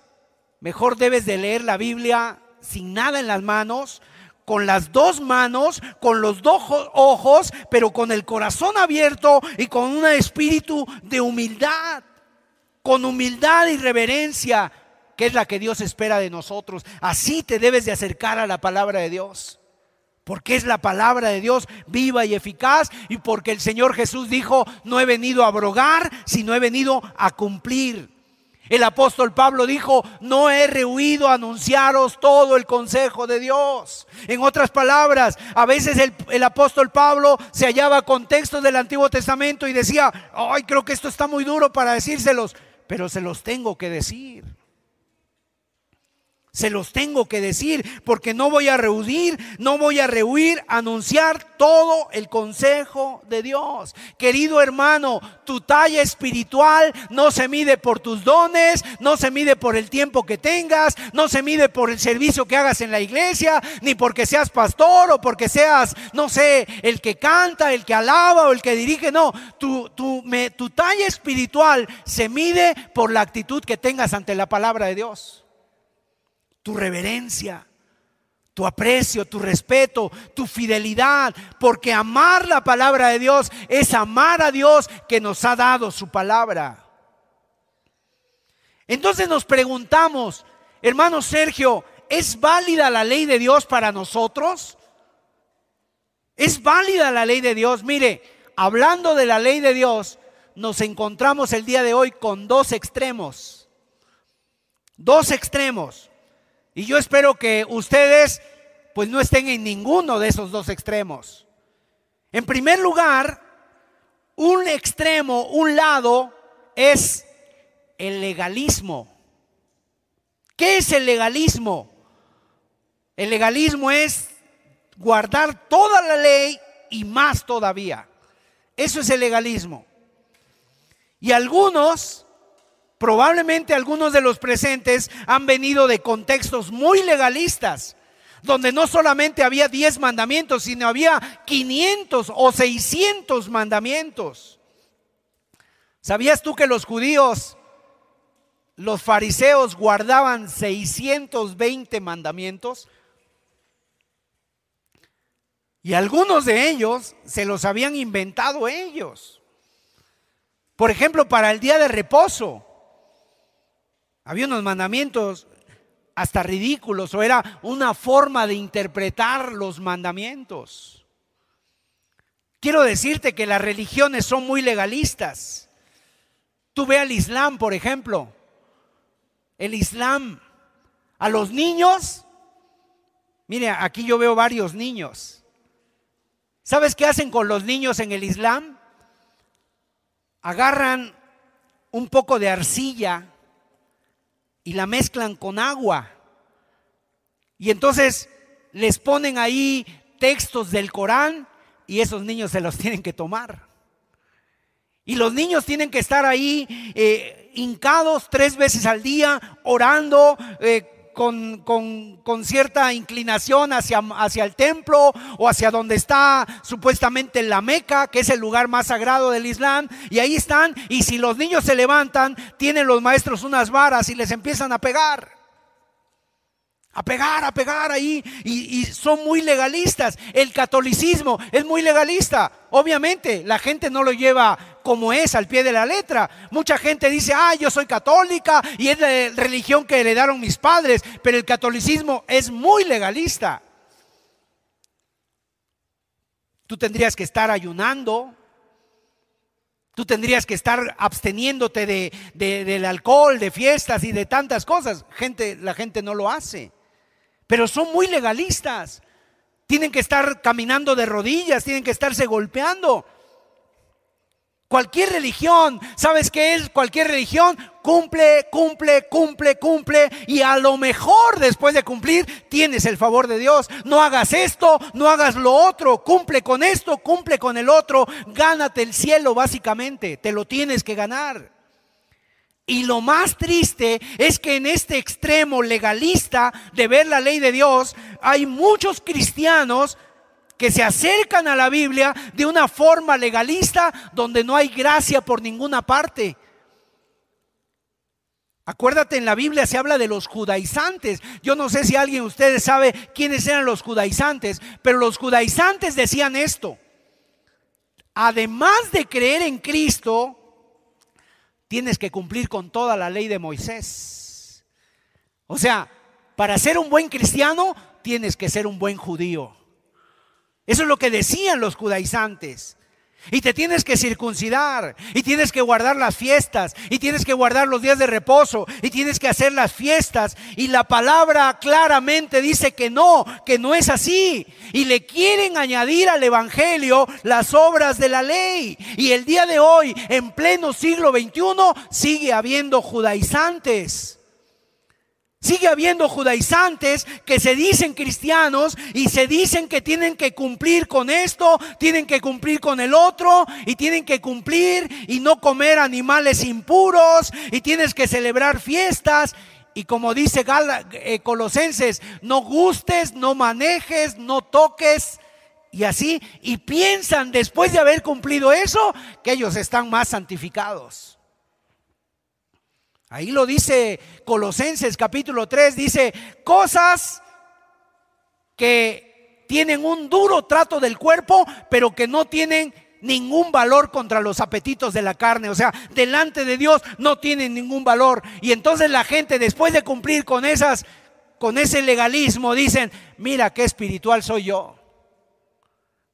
Mejor debes de leer la Biblia sin nada en las manos, con las dos manos, con los dos ojos, pero con el corazón abierto y con un espíritu de humildad, con humildad y reverencia, que es la que Dios espera de nosotros. Así te debes de acercar a la palabra de Dios. Porque es la palabra de Dios viva y eficaz y porque el Señor Jesús dijo, no he venido a abrogar, sino he venido a cumplir. El apóstol Pablo dijo, no he rehuido anunciaros todo el consejo de Dios. En otras palabras, a veces el, apóstol Pablo se hallaba con textos del Antiguo Testamento y decía, ay, creo que esto está muy duro para decírselos, pero se los tengo que decir. Se los tengo que decir porque no voy a rehuir, no voy a rehuir, anunciar todo el consejo de Dios. Querido hermano, tu talla espiritual no se mide por tus dones, no se mide por el tiempo que tengas, no se mide por el servicio que hagas en la iglesia, ni porque seas pastor o porque seas, no sé, el que canta, el que alaba o el que dirige. No, tu, tu, tu talla espiritual se mide por la actitud que tengas ante la palabra de Dios tu reverencia, tu aprecio, tu respeto, tu fidelidad, porque amar la palabra de Dios es amar a Dios que nos ha dado su palabra. Entonces nos preguntamos, hermano Sergio, ¿es válida la ley de Dios para nosotros? ¿Es válida la ley de Dios? Mire, hablando de la ley de Dios, nos encontramos el día de hoy con dos extremos. Dos extremos. Y yo espero que ustedes pues no estén en ninguno de esos dos extremos. En primer lugar, un extremo, un lado es el legalismo. ¿Qué es el legalismo? El legalismo es guardar toda la ley y más todavía. Eso es el legalismo. Y algunos Probablemente algunos de los presentes han venido de contextos muy legalistas, donde no solamente había 10 mandamientos, sino había 500 o 600 mandamientos. ¿Sabías tú que los judíos, los fariseos guardaban 620 mandamientos? Y algunos de ellos se los habían inventado ellos. Por ejemplo, para el día de reposo. Había unos mandamientos hasta ridículos o era una forma de interpretar los mandamientos. Quiero decirte que las religiones son muy legalistas. Tú ve al Islam, por ejemplo. El Islam a los niños, mire, aquí yo veo varios niños. ¿Sabes qué hacen con los niños en el Islam? Agarran un poco de arcilla y la mezclan con agua. Y entonces les ponen ahí textos del Corán y esos niños se los [laughs] tienen que tomar. Y los niños tienen que estar ahí eh, hincados tres veces al día, orando, eh, con, cierta inclinación hacia, hacia el templo o hacia donde está supuestamente la Meca, que es el lugar más sagrado del Islam, y ahí están, y si los niños se levantan, tienen los maestros unas varas y les empiezan a pegar. A pegar, a pegar ahí. Y, son muy legalistas. El catolicismo es muy legalista. Obviamente, la gente no lo lleva como es al pie de la letra. Mucha gente dice, ah, yo soy católica y es la religión que heredaron mis padres. Pero el catolicismo es muy legalista. Tú tendrías que estar ayunando. Tú tendrías que estar absteniéndote de, del alcohol, de fiestas y de tantas cosas. Gente, la gente no lo hace. Pero son muy legalistas. Tienen que estar caminando de rodillas, tienen que estarse golpeando. Cualquier religión, ¿sabes qué es? Cualquier religión cumple, cumple, cumple, cumple y a lo mejor después de cumplir tienes el favor de Dios. No hagas esto, no hagas lo otro, cumple con esto, cumple con el otro, gánate el cielo básicamente, te lo tienes que ganar. Y lo más triste es que en este extremo legalista de ver la ley de Dios hay muchos cristianos que se acercan a la Biblia de una forma legalista donde no hay gracia por ninguna parte. Acuérdate, en la Biblia se habla de los judaizantes. Yo no sé si alguien de ustedes sabe quiénes eran los judaizantes, pero los judaizantes decían esto. Además de creer en Cristo, tienes que cumplir con toda la ley de Moisés. O sea, para ser un buen cristiano, tienes que ser un buen judío. Eso es lo que decían los judaizantes. Y te tienes que circuncidar, y tienes que guardar las fiestas, y tienes que guardar los días de reposo, y tienes que hacer las fiestas. Y la palabra claramente dice que no, que no es así. Y le quieren añadir al Evangelio las obras de la ley. Y el día de hoy, en pleno siglo XXI, sigue habiendo judaizantes. Sigue habiendo judaizantes que se dicen cristianos y se dicen que tienen que cumplir con esto, tienen que cumplir con el otro y tienen que cumplir y no comer animales impuros y tienes que celebrar fiestas. Y como dice eh, Colosenses, no gustes, no manejes, no toques y así. Y piensan después de haber cumplido eso que ellos están más santificados. Ahí lo dice Colosenses capítulo 3, dice cosas que tienen un duro trato del cuerpo, pero que no tienen ningún valor contra los apetitos de la carne. O sea, delante de Dios no tienen ningún valor. Y entonces la gente después de cumplir con esas con ese legalismo dicen, "Mira qué espiritual soy yo."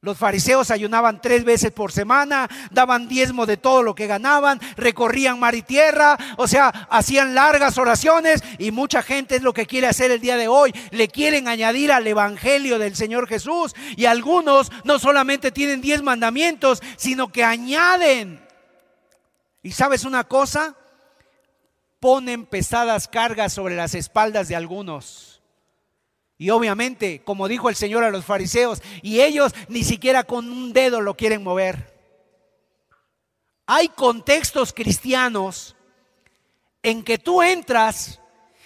Los fariseos ayunaban tres veces por semana, daban diezmo de todo lo que ganaban, recorrían mar y tierra, o sea, hacían largas oraciones y mucha gente es lo que quiere hacer el día de hoy. Le quieren añadir al Evangelio del Señor Jesús y algunos no solamente tienen diez mandamientos, sino que añaden. ¿Y sabes una cosa? Ponen pesadas cargas sobre las espaldas de algunos. Y obviamente, como dijo el Señor a los fariseos, y ellos ni siquiera con un dedo lo quieren mover. Hay contextos cristianos en que tú entras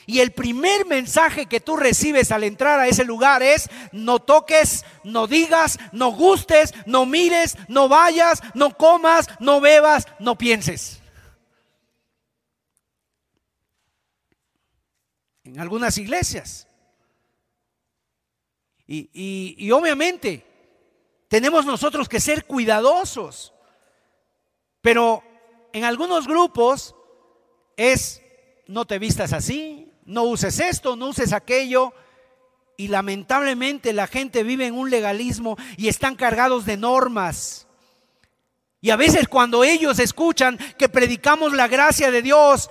y el primer mensaje que tú recibes al entrar a ese lugar es, no toques, no digas, no gustes, no mires, no vayas, no comas, no bebas, no pienses. En algunas iglesias. Y, obviamente tenemos nosotros que ser cuidadosos. Pero en algunos grupos es, no te vistas así, no uses esto, no uses aquello. Y lamentablemente la gente vive en un legalismo y están cargados de normas. Y a veces cuando ellos escuchan que predicamos la gracia de Dios,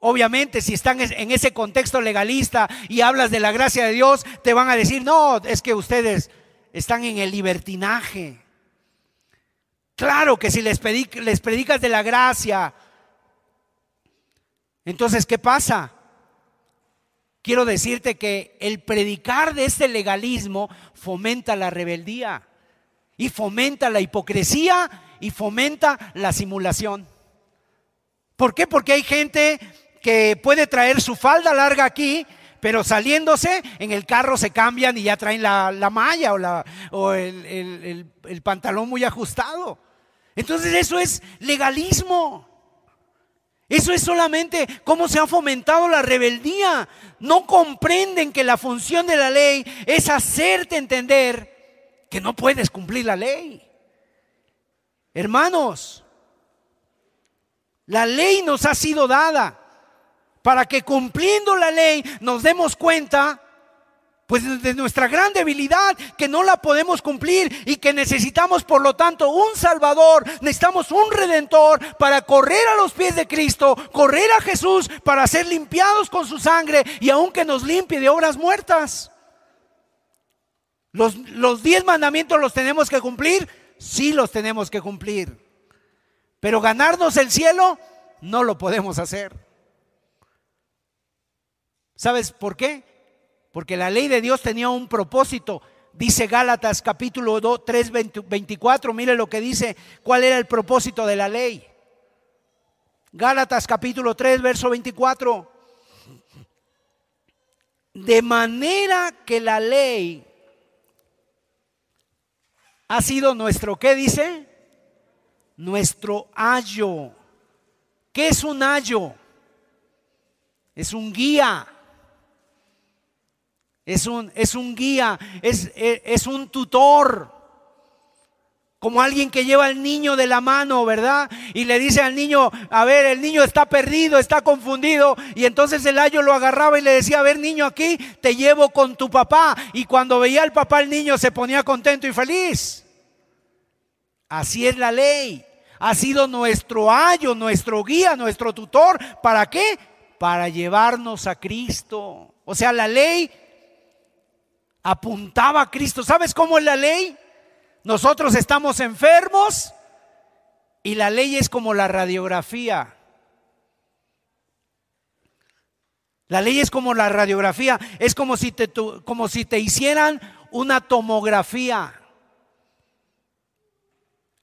Obviamente, si están en ese contexto legalista y hablas de la gracia de Dios, te van a decir, no, es que ustedes están en el libertinaje. Claro que si les, predicas de la gracia, entonces, ¿qué pasa? Quiero decirte que el predicar de este legalismo fomenta la rebeldía y fomenta la hipocresía y fomenta la simulación. ¿Por qué? Porque hay gente que puede traer su falda larga aquí, pero saliéndose en el carro se cambian y ya traen la, malla o, la, o el, el pantalón muy ajustado. Entonces eso es legalismo. Eso es solamente cómo se ha fomentado la rebeldía. No comprenden que la función de la ley es hacerte entender que no puedes cumplir la ley. Hermanos, la ley nos ha sido dada para que cumpliendo la ley nos demos cuenta Pues de nuestra gran debilidad que no la podemos cumplir y que necesitamos por lo tanto un Salvador, necesitamos un Redentor para correr a los pies de Cristo, correr a Jesús para ser limpiados con su sangre y aunque nos limpie de obras muertas. Los, los diez mandamientos los tenemos que cumplir, sí los tenemos que cumplir. Pero ganarnos el cielo no lo podemos hacer. ¿Sabes por qué? Porque la ley de Dios tenía un propósito. Dice Gálatas capítulo 2, 3, 24, mire lo que dice, cuál era el propósito de la ley. Gálatas capítulo 3, verso 24. De manera que la ley ha sido nuestro, ¿qué dice? Nuestro ayo. ¿Qué es un ayo? Es un guía es un, es un guía, es, es, un tutor. Como alguien que lleva al niño de la mano, ¿verdad? Y le dice al niño, a ver, el niño está perdido, está confundido. Y entonces el ayo lo agarraba y le decía, a ver, niño, aquí te llevo con tu papá. Y cuando veía al papá, el niño se ponía contento y feliz. Así es la ley. Ha sido nuestro ayo, nuestro guía, nuestro tutor. ¿Para qué? Para llevarnos a Cristo. O sea, la ley apuntaba a Cristo. ¿Sabes cómo es la ley? Nosotros estamos enfermos y la ley es como la radiografía. La ley es como la radiografía, es como si te, como si te hicieran una tomografía.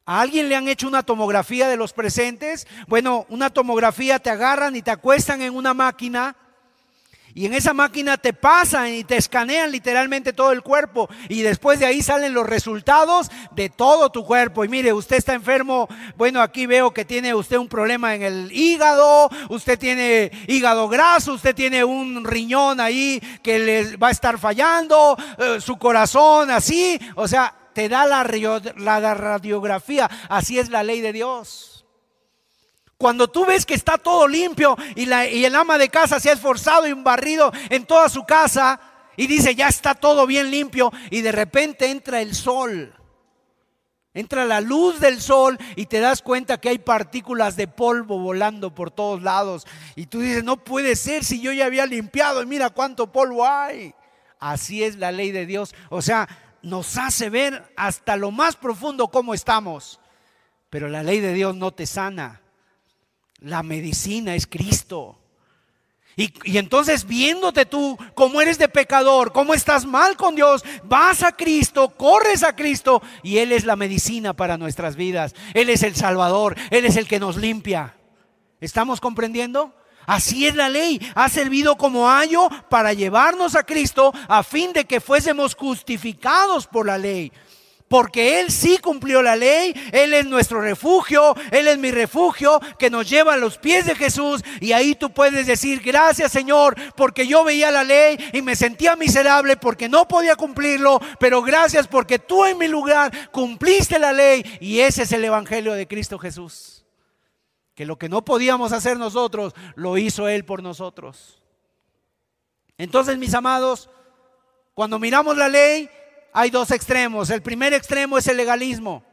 ¿A alguien le han hecho una tomografía de los presentes? Bueno, una tomografía te agarran y te acuestan en una máquina y en esa máquina te pasan y te escanean literalmente todo el cuerpo. Y después de ahí salen los resultados de todo tu cuerpo. Y mire, usted está enfermo. Bueno, aquí veo que tiene usted un problema en el hígado. Usted tiene hígado graso. Usted tiene un riñón ahí que le va a estar fallando. Eh, su corazón así. O sea, te da la, la radiografía. Así es la ley de Dios. Cuando tú ves que está todo limpio y, la, y, el ama de casa se ha esforzado y un barrido en toda su casa y dice, ya está todo bien limpio y de repente entra el sol, entra la luz del sol y te das cuenta que hay partículas de polvo volando por todos lados y tú dices, no puede ser si yo ya había limpiado y mira cuánto polvo hay. Así es la ley de Dios. O sea, nos hace ver hasta lo más profundo cómo estamos. Pero la ley de Dios no te sana. La medicina es Cristo. Y, entonces viéndote tú como eres de pecador, como estás mal con Dios, vas a Cristo, corres a Cristo y Él es la medicina para nuestras vidas. Él es el Salvador, Él es el que nos limpia. ¿Estamos comprendiendo? Así es la ley. Ha servido como ayo para llevarnos a Cristo a fin de que fuésemos justificados por la ley. Porque Él sí cumplió la ley, Él es nuestro refugio, Él es mi refugio que nos lleva a los pies de Jesús. Y ahí tú puedes decir, gracias Señor, porque yo veía la ley y me sentía miserable porque no podía cumplirlo, pero gracias porque tú en mi lugar cumpliste la ley. Y ese es el Evangelio de Cristo Jesús. Que lo que no podíamos hacer nosotros, lo hizo Él por nosotros. Entonces, mis amados, cuando miramos la ley, hay dos extremos. El primer extremo es el legalismo.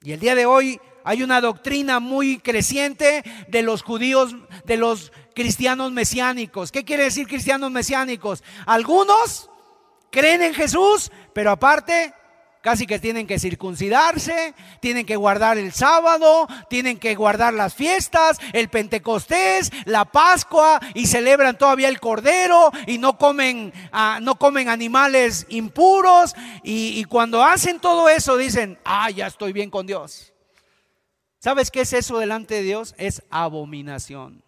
Y el día de hoy hay una doctrina muy creciente de los judíos, de los cristianos mesiánicos. ¿Qué quiere decir cristianos mesiánicos? Algunos creen en Jesús, pero aparte Casi que tienen que circuncidarse, tienen que guardar el sábado, tienen que guardar las fiestas, el Pentecostés, la Pascua y celebran todavía el Cordero y no comen, ah, no comen animales impuros. Y, y cuando hacen todo eso dicen, ah, ya estoy bien con Dios. ¿Sabes qué es eso delante de Dios? Es abominación.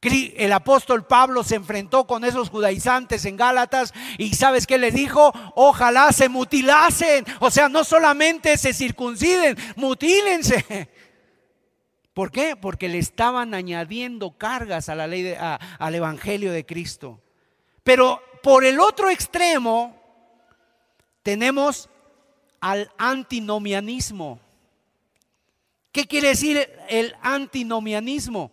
El apóstol Pablo se enfrentó con esos judaizantes en Gálatas y sabes qué le dijo, ojalá se mutilasen, o sea, no solamente se circunciden, mutílense. ¿Por qué? Porque le estaban añadiendo cargas a la ley al evangelio de Cristo. Pero por el otro extremo tenemos al antinomianismo. ¿Qué quiere decir el antinomianismo?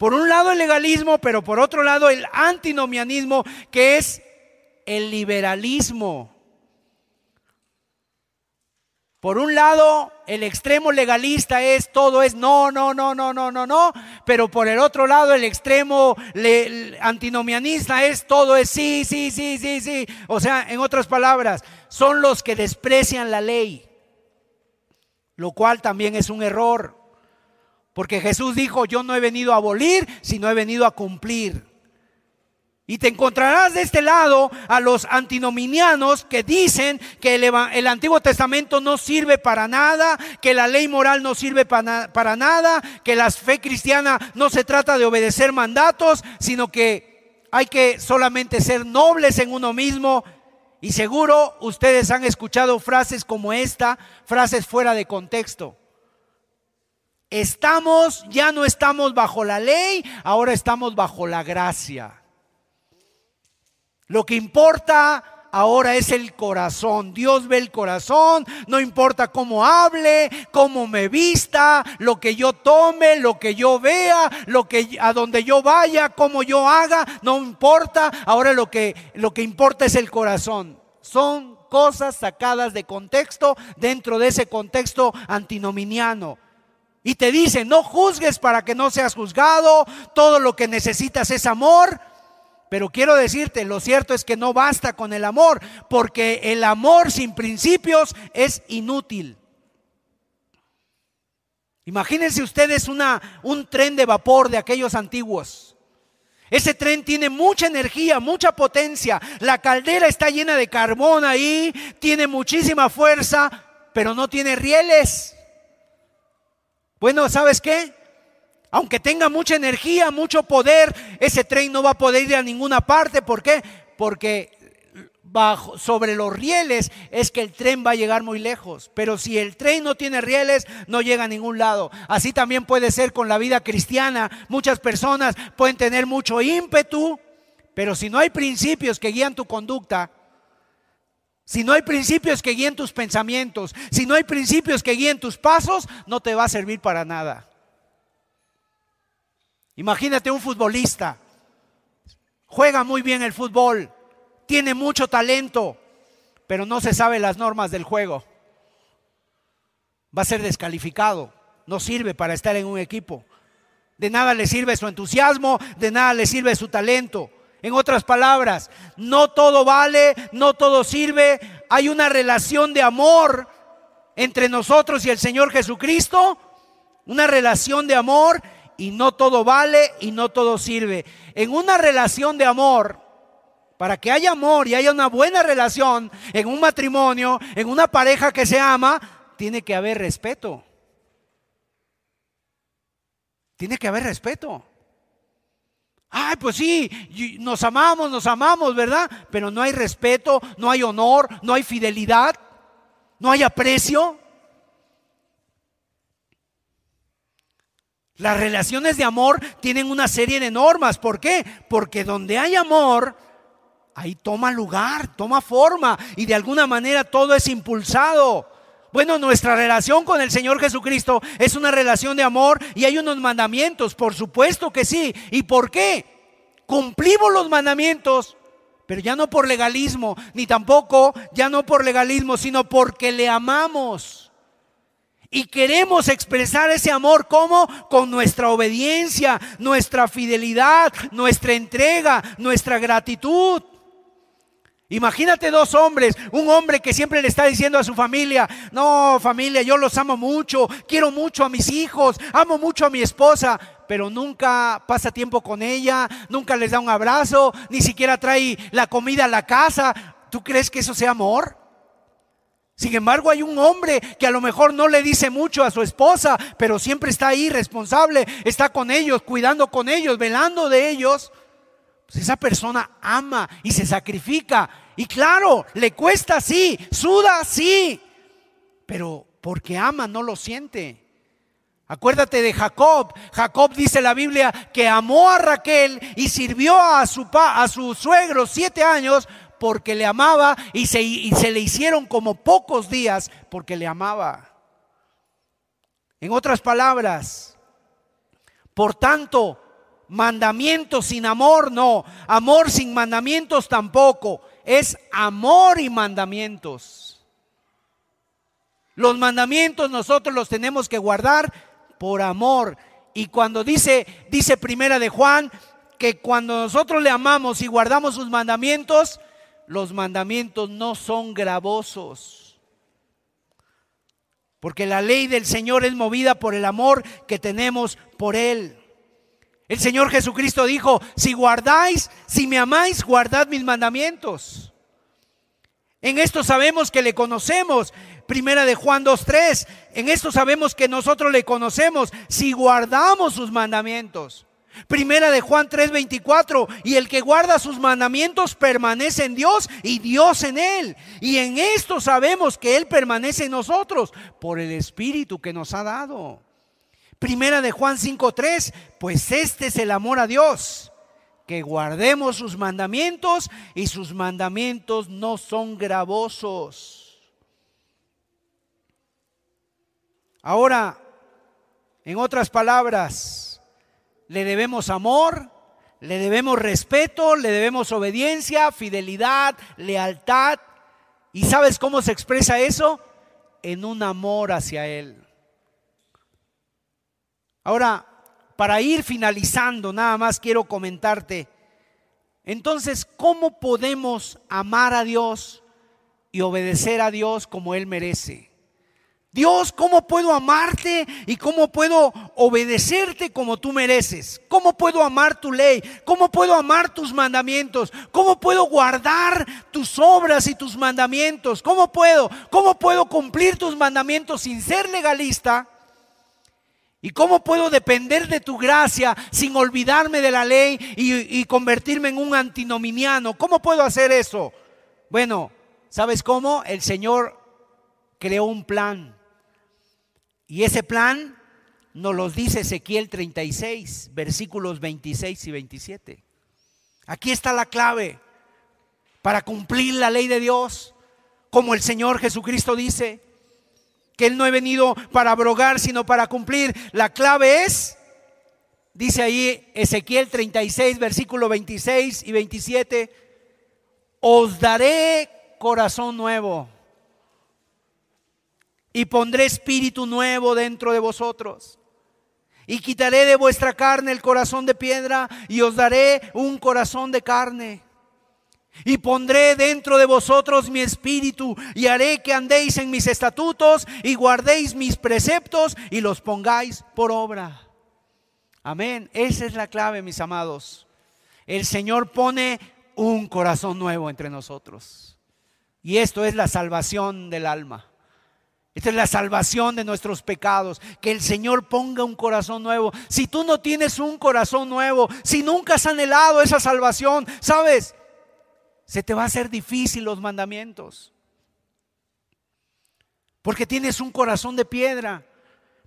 Por un lado el legalismo, pero por otro lado el antinomianismo, que es el liberalismo. Por un lado, el extremo legalista es todo es no, no, no, no, no, no, no, pero por el otro lado, el extremo antinomianista es todo es sí, sí, sí, sí, sí. O sea, en otras palabras, son los que desprecian la ley, lo cual también es un error. Porque Jesús dijo, yo no he venido a abolir, sino he venido a cumplir. Y te encontrarás de este lado a los antinominianos que dicen que el, Antiguo Testamento no sirve para nada, que la ley moral no sirve para, para nada, que la fe cristiana no se trata de obedecer mandatos, sino que hay que solamente ser nobles en uno mismo. Y seguro ustedes han escuchado frases como esta, frases fuera de contexto. Estamos, ya no estamos bajo la ley, ahora estamos bajo la gracia. Lo que importa ahora es el corazón. Dios ve el corazón, no importa cómo hable, cómo me vista, lo que yo tome, lo que yo vea, lo que a donde yo vaya, cómo yo haga, no importa. Ahora lo que lo que importa es el corazón. Son cosas sacadas de contexto dentro de ese contexto antinominiano. Y te dice, no juzgues para que no seas juzgado, todo lo que necesitas es amor. Pero quiero decirte, lo cierto es que no basta con el amor, porque el amor sin principios es inútil. Imagínense ustedes una, un tren de vapor de aquellos antiguos. Ese tren tiene mucha energía, mucha potencia. La caldera está llena de carbón ahí, tiene muchísima fuerza, pero no tiene rieles. Bueno, ¿sabes qué? Aunque tenga mucha energía, mucho poder, ese tren no va a poder ir a ninguna parte. ¿Por qué? Porque bajo, sobre los rieles es que el tren va a llegar muy lejos. Pero si el tren no tiene rieles, no llega a ningún lado. Así también puede ser con la vida cristiana. Muchas personas pueden tener mucho ímpetu, pero si no hay principios que guían tu conducta, si no hay principios que guíen tus pensamientos, si no hay principios que guíen tus pasos, no te va a servir para nada. Imagínate un futbolista, juega muy bien el fútbol, tiene mucho talento, pero no se sabe las normas del juego. Va a ser descalificado, no sirve para estar en un equipo. De nada le sirve su entusiasmo, de nada le sirve su talento. En otras palabras, no todo vale, no todo sirve. Hay una relación de amor entre nosotros y el Señor Jesucristo, una relación de amor y no todo vale y no todo sirve. En una relación de amor, para que haya amor y haya una buena relación en un matrimonio, en una pareja que se ama, tiene que haber respeto. Tiene que haber respeto. Ay, pues sí, nos amamos, nos amamos, ¿verdad? Pero no hay respeto, no hay honor, no hay fidelidad, no hay aprecio. Las relaciones de amor tienen una serie de normas. ¿Por qué? Porque donde hay amor, ahí toma lugar, toma forma y de alguna manera todo es impulsado. Bueno, nuestra relación con el Señor Jesucristo es una relación de amor y hay unos mandamientos, por supuesto que sí. ¿Y por qué? Cumplimos los mandamientos, pero ya no por legalismo, ni tampoco ya no por legalismo, sino porque le amamos. Y queremos expresar ese amor como con nuestra obediencia, nuestra fidelidad, nuestra entrega, nuestra gratitud. Imagínate dos hombres, un hombre que siempre le está diciendo a su familia, no familia, yo los amo mucho, quiero mucho a mis hijos, amo mucho a mi esposa, pero nunca pasa tiempo con ella, nunca les da un abrazo, ni siquiera trae la comida a la casa. ¿Tú crees que eso sea amor? Sin embargo, hay un hombre que a lo mejor no le dice mucho a su esposa, pero siempre está ahí responsable, está con ellos, cuidando con ellos, velando de ellos. Pues esa persona ama y se sacrifica. Y claro, le cuesta sí, suda sí, pero porque ama no lo siente. Acuérdate de Jacob. Jacob dice la Biblia que amó a Raquel y sirvió a su, suegro siete años porque le amaba y se le hicieron como pocos días porque le amaba. En otras palabras, por tanto, Mandamientos sin amor, no. Amor sin mandamientos tampoco. Es amor y mandamientos. Los mandamientos nosotros los tenemos que guardar por amor. Y cuando dice, dice primera de Juan, que cuando nosotros le amamos y guardamos sus mandamientos, los mandamientos no son gravosos. Porque la ley del Señor es movida por el amor que tenemos por Él. El Señor Jesucristo dijo, si guardáis, si me amáis, guardad mis mandamientos. En esto sabemos que le conocemos. Primera de Juan 2.3. En esto sabemos que nosotros le conocemos si guardamos sus mandamientos. Primera de Juan 3:24, y el que guarda sus mandamientos permanece en Dios y Dios en él. Y en esto sabemos que Él permanece en nosotros por el Espíritu que nos ha dado. Primera de Juan 5:3, pues este es el amor a Dios, que guardemos sus mandamientos y sus mandamientos no son gravosos. Ahora, en otras palabras, le debemos amor, le debemos respeto, le debemos obediencia, fidelidad, lealtad. ¿Y sabes cómo se expresa eso? En un amor hacia Él. Ahora, para ir finalizando, nada más quiero comentarte. Entonces, ¿cómo podemos amar a Dios y obedecer a Dios como Él merece? Dios, ¿cómo puedo amarte y cómo puedo obedecerte como tú mereces? ¿Cómo puedo amar tu ley? ¿Cómo puedo amar tus mandamientos? ¿Cómo puedo guardar tus obras y tus mandamientos? ¿Cómo puedo? ¿Cómo puedo cumplir tus mandamientos sin ser legalista? ¿Y cómo puedo depender de tu gracia sin olvidarme de la ley y, convertirme en un antinominiano? ¿Cómo puedo hacer eso? Bueno, ¿sabes cómo? El Señor creó un plan y ese plan nos lo dice Ezequiel 36, versículos 26 y 27. Aquí está la clave para cumplir la ley de Dios, como el Señor Jesucristo dice, que Él no ha venido para abrogar, sino para cumplir. La clave es, dice ahí Ezequiel 36, versículo 26 y 27, os daré corazón nuevo y pondré espíritu nuevo dentro de vosotros. Y quitaré de vuestra carne el corazón de piedra y os daré un corazón de carne. Y pondré dentro de vosotros mi espíritu y haré que andéis en mis estatutos y guardéis mis preceptos y los pongáis por obra. Amén. Esa es la clave, mis amados. El Señor pone un corazón nuevo entre nosotros. Y esto es la salvación del alma. Esta es la salvación de nuestros pecados. Que el Señor ponga un corazón nuevo. Si tú no tienes un corazón nuevo, si nunca has anhelado esa salvación, sabes, se te va a hacer difícil los mandamientos. Porque tienes un corazón de piedra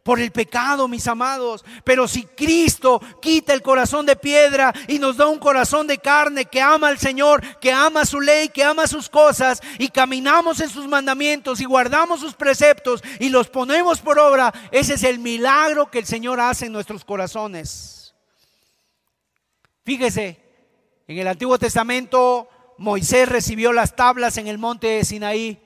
por el pecado, mis amados. Pero si Cristo quita el corazón de piedra y nos da un corazón de carne que ama al Señor, que ama su ley, que ama sus cosas, y caminamos en sus mandamientos y guardamos sus preceptos y los ponemos por obra, ese es el milagro que el Señor hace en nuestros corazones. Fíjese, en el Antiguo Testamento Moisés recibió las tablas en el monte de Sinaí.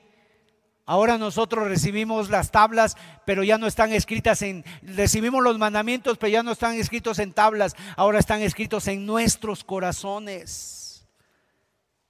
Ahora nosotros recibimos las tablas, pero ya no están escritas en, recibimos los mandamientos, pero ya no están escritos en tablas, ahora están escritos en nuestros corazones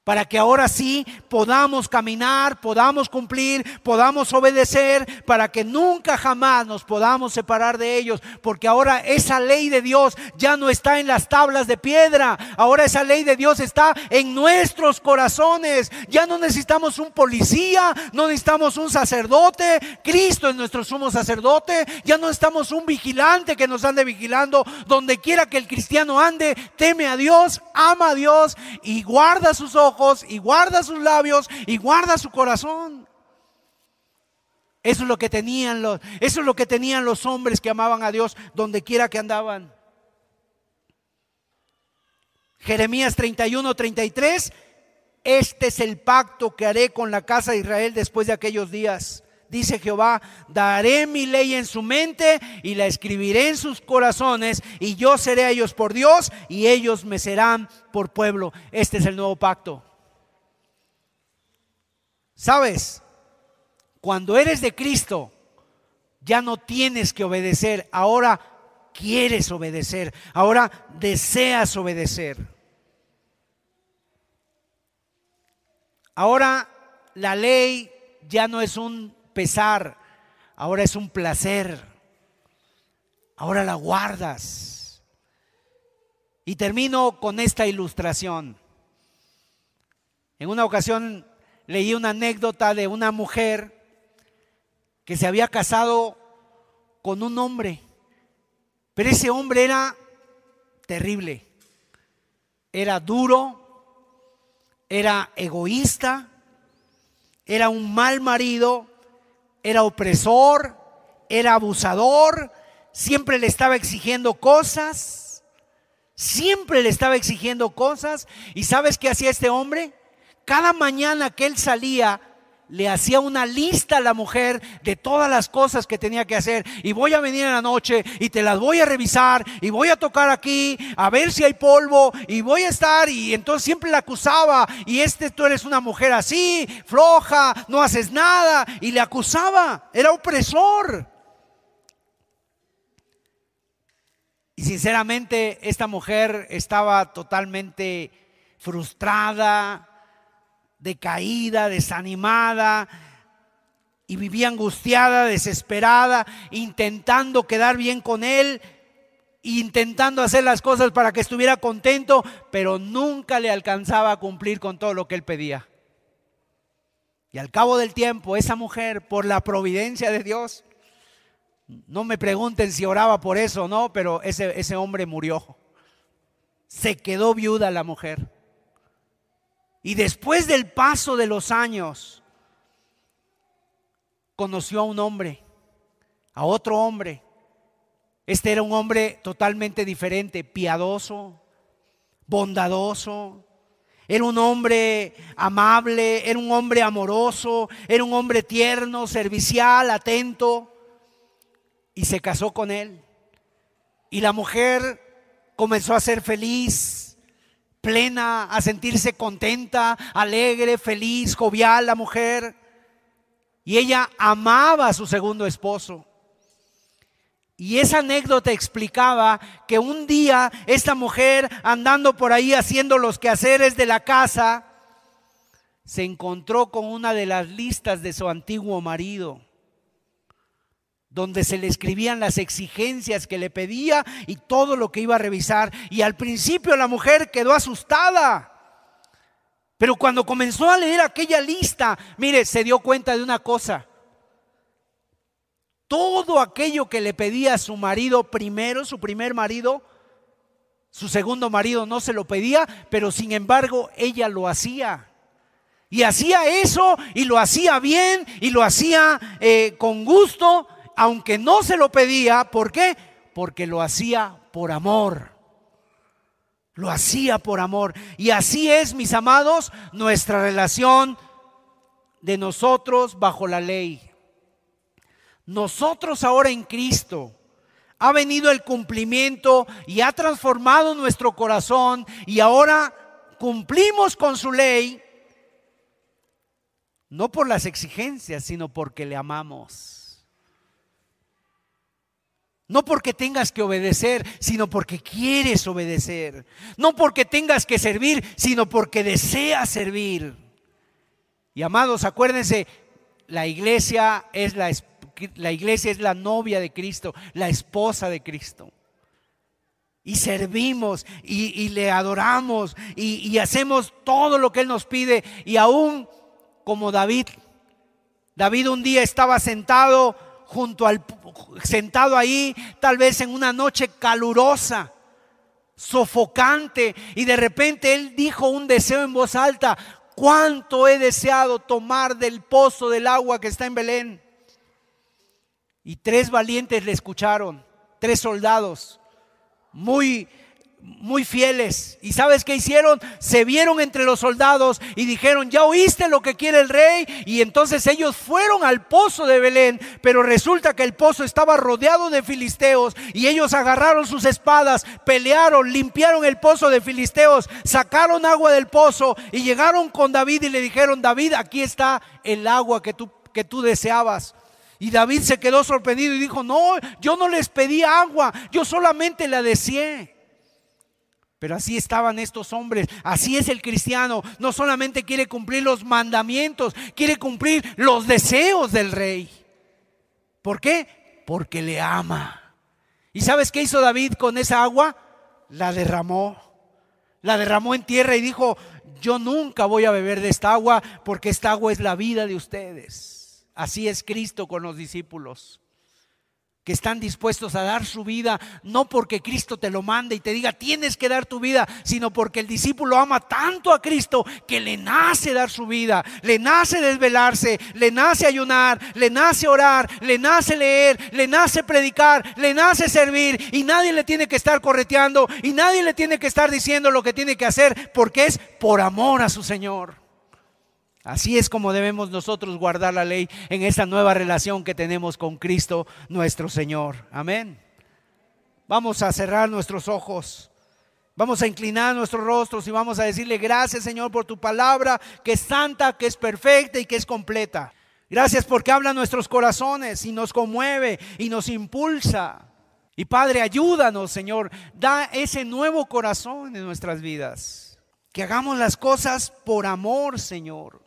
para que ahora sí podamos caminar, podamos cumplir, podamos obedecer, para que nunca jamás nos podamos separar de ellos, porque ahora esa ley de Dios ya no está en las tablas de piedra, ahora esa ley de Dios está en nuestros corazones, ya no necesitamos un policía, no necesitamos un sacerdote, Cristo es nuestro sumo sacerdote, ya no necesitamos un vigilante que nos ande vigilando, donde quiera que el cristiano ande, teme a Dios, ama a Dios y guarda sus ojos y guarda sus labios y guarda su corazón. Eso es lo que tenían los, eso es lo que tenían los hombres que amaban a Dios donde quiera que andaban. Jeremías 31, 33. Este es el pacto que haré con la casa de Israel después de aquellos días, dice Jehová, daré mi ley en su mente y la escribiré en sus corazones y yo seré a ellos por Dios y ellos me serán por pueblo. Este es el nuevo pacto. ¿Sabes? Cuando eres de Cristo, ya no tienes que obedecer, ahora quieres obedecer, ahora deseas obedecer. Ahora la ley ya no es un pesar, ahora es un placer. Ahora la guardas. Y termino con esta ilustración. En una ocasión leí una anécdota de una mujer que se había casado con un hombre, pero ese hombre era terrible, era duro, era egoísta, era un mal marido, era opresor, era abusador, siempre le estaba exigiendo cosas, siempre le estaba exigiendo cosas. ¿Y sabes qué hacía este hombre? Cada mañana que él salía, le hacía una lista a la mujer de todas las cosas que tenía que hacer. Y voy a venir en la noche y te las voy a revisar y voy a tocar aquí a ver si hay polvo y voy a estar. Y entonces siempre la acusaba. Y este tú eres una mujer así, floja, no haces nada. Y le acusaba. Era opresor. Y sinceramente esta mujer estaba totalmente frustrada, decaída, desanimada y vivía angustiada, desesperada, intentando quedar bien con él, intentando hacer las cosas para que estuviera contento, pero nunca le alcanzaba a cumplir con todo lo que él pedía. Y al cabo del tiempo, esa mujer, por la providencia de Dios, no me pregunten si oraba por eso o no, pero ese, ese hombre murió. Se quedó viuda la mujer. Y después del paso de los años, conoció a un hombre, a otro hombre. Este era un hombre totalmente diferente, piadoso, bondadoso. Era un hombre amable, era un hombre amoroso, era un hombre tierno, servicial, atento. Y se casó con él. Y la mujer comenzó a ser feliz, plena, a sentirse contenta, alegre, feliz, jovial la mujer. Y ella amaba a su segundo esposo. Y esa anécdota explicaba que un día esta mujer andando por ahí haciendo los quehaceres de la casa, se encontró con una de las listas de su antiguo marido donde se le escribían las exigencias que le pedía y todo lo que iba a revisar. Y al principio la mujer quedó asustada. Pero cuando comenzó a leer aquella lista, mire, se dio cuenta de una cosa. Todo aquello que le pedía a su marido primero, su primer marido, su segundo marido no se lo pedía, pero sin embargo ella lo hacía. Y hacía eso y lo hacía bien y lo hacía eh, con gusto aunque no se lo pedía, ¿por qué? Porque lo hacía por amor. Lo hacía por amor. Y así es, mis amados, nuestra relación de nosotros bajo la ley. Nosotros ahora en Cristo ha venido el cumplimiento y ha transformado nuestro corazón y ahora cumplimos con su ley, no por las exigencias, sino porque le amamos. No porque tengas que obedecer, sino porque quieres obedecer. No porque tengas que servir, sino porque deseas servir. Y amados, acuérdense, la iglesia es la, iglesia es la novia de Cristo, la esposa de Cristo. Y servimos y, le adoramos y, y hacemos todo lo que Él nos pide. Y aún como David, David un día estaba sentado junto al sentado ahí, tal vez en una noche calurosa, sofocante, y de repente él dijo un deseo en voz alta, cuánto he deseado tomar del pozo del agua que está en Belén. Y tres valientes le escucharon, tres soldados, muy muy fieles. ¿Y sabes qué hicieron? Se vieron entre los soldados y dijeron, ya oíste lo que quiere el rey. Y entonces ellos fueron al pozo de Belén, pero resulta que el pozo estaba rodeado de filisteos y ellos agarraron sus espadas, pelearon, limpiaron el pozo de filisteos, sacaron agua del pozo y llegaron con David y le dijeron, David, aquí está el agua que tú, que tú deseabas. Y David se quedó sorprendido y dijo, no, yo no les pedí agua, yo solamente la deseé. Pero así estaban estos hombres, así es el cristiano, no solamente quiere cumplir los mandamientos, quiere cumplir los deseos del rey. ¿Por qué? Porque le ama. ¿Y sabes qué hizo David con esa agua? La derramó. La derramó en tierra y dijo, yo nunca voy a beber de esta agua porque esta agua es la vida de ustedes. Así es Cristo con los discípulos que están dispuestos a dar su vida, no porque Cristo te lo mande y te diga tienes que dar tu vida, sino porque el discípulo ama tanto a Cristo que le nace dar su vida, le nace desvelarse, le nace ayunar, le nace orar, le nace leer, le nace predicar, le nace servir y nadie le tiene que estar correteando y nadie le tiene que estar diciendo lo que tiene que hacer porque es por amor a su Señor. Así es como debemos nosotros guardar la ley en esta nueva relación que tenemos con Cristo nuestro Señor. Amén. Vamos a cerrar nuestros ojos. Vamos a inclinar nuestros rostros y vamos a decirle gracias Señor por tu palabra que es santa, que es perfecta y que es completa. Gracias porque habla nuestros corazones y nos conmueve y nos impulsa. Y Padre, ayúdanos Señor, da ese nuevo corazón en nuestras vidas. Que hagamos las cosas por amor, Señor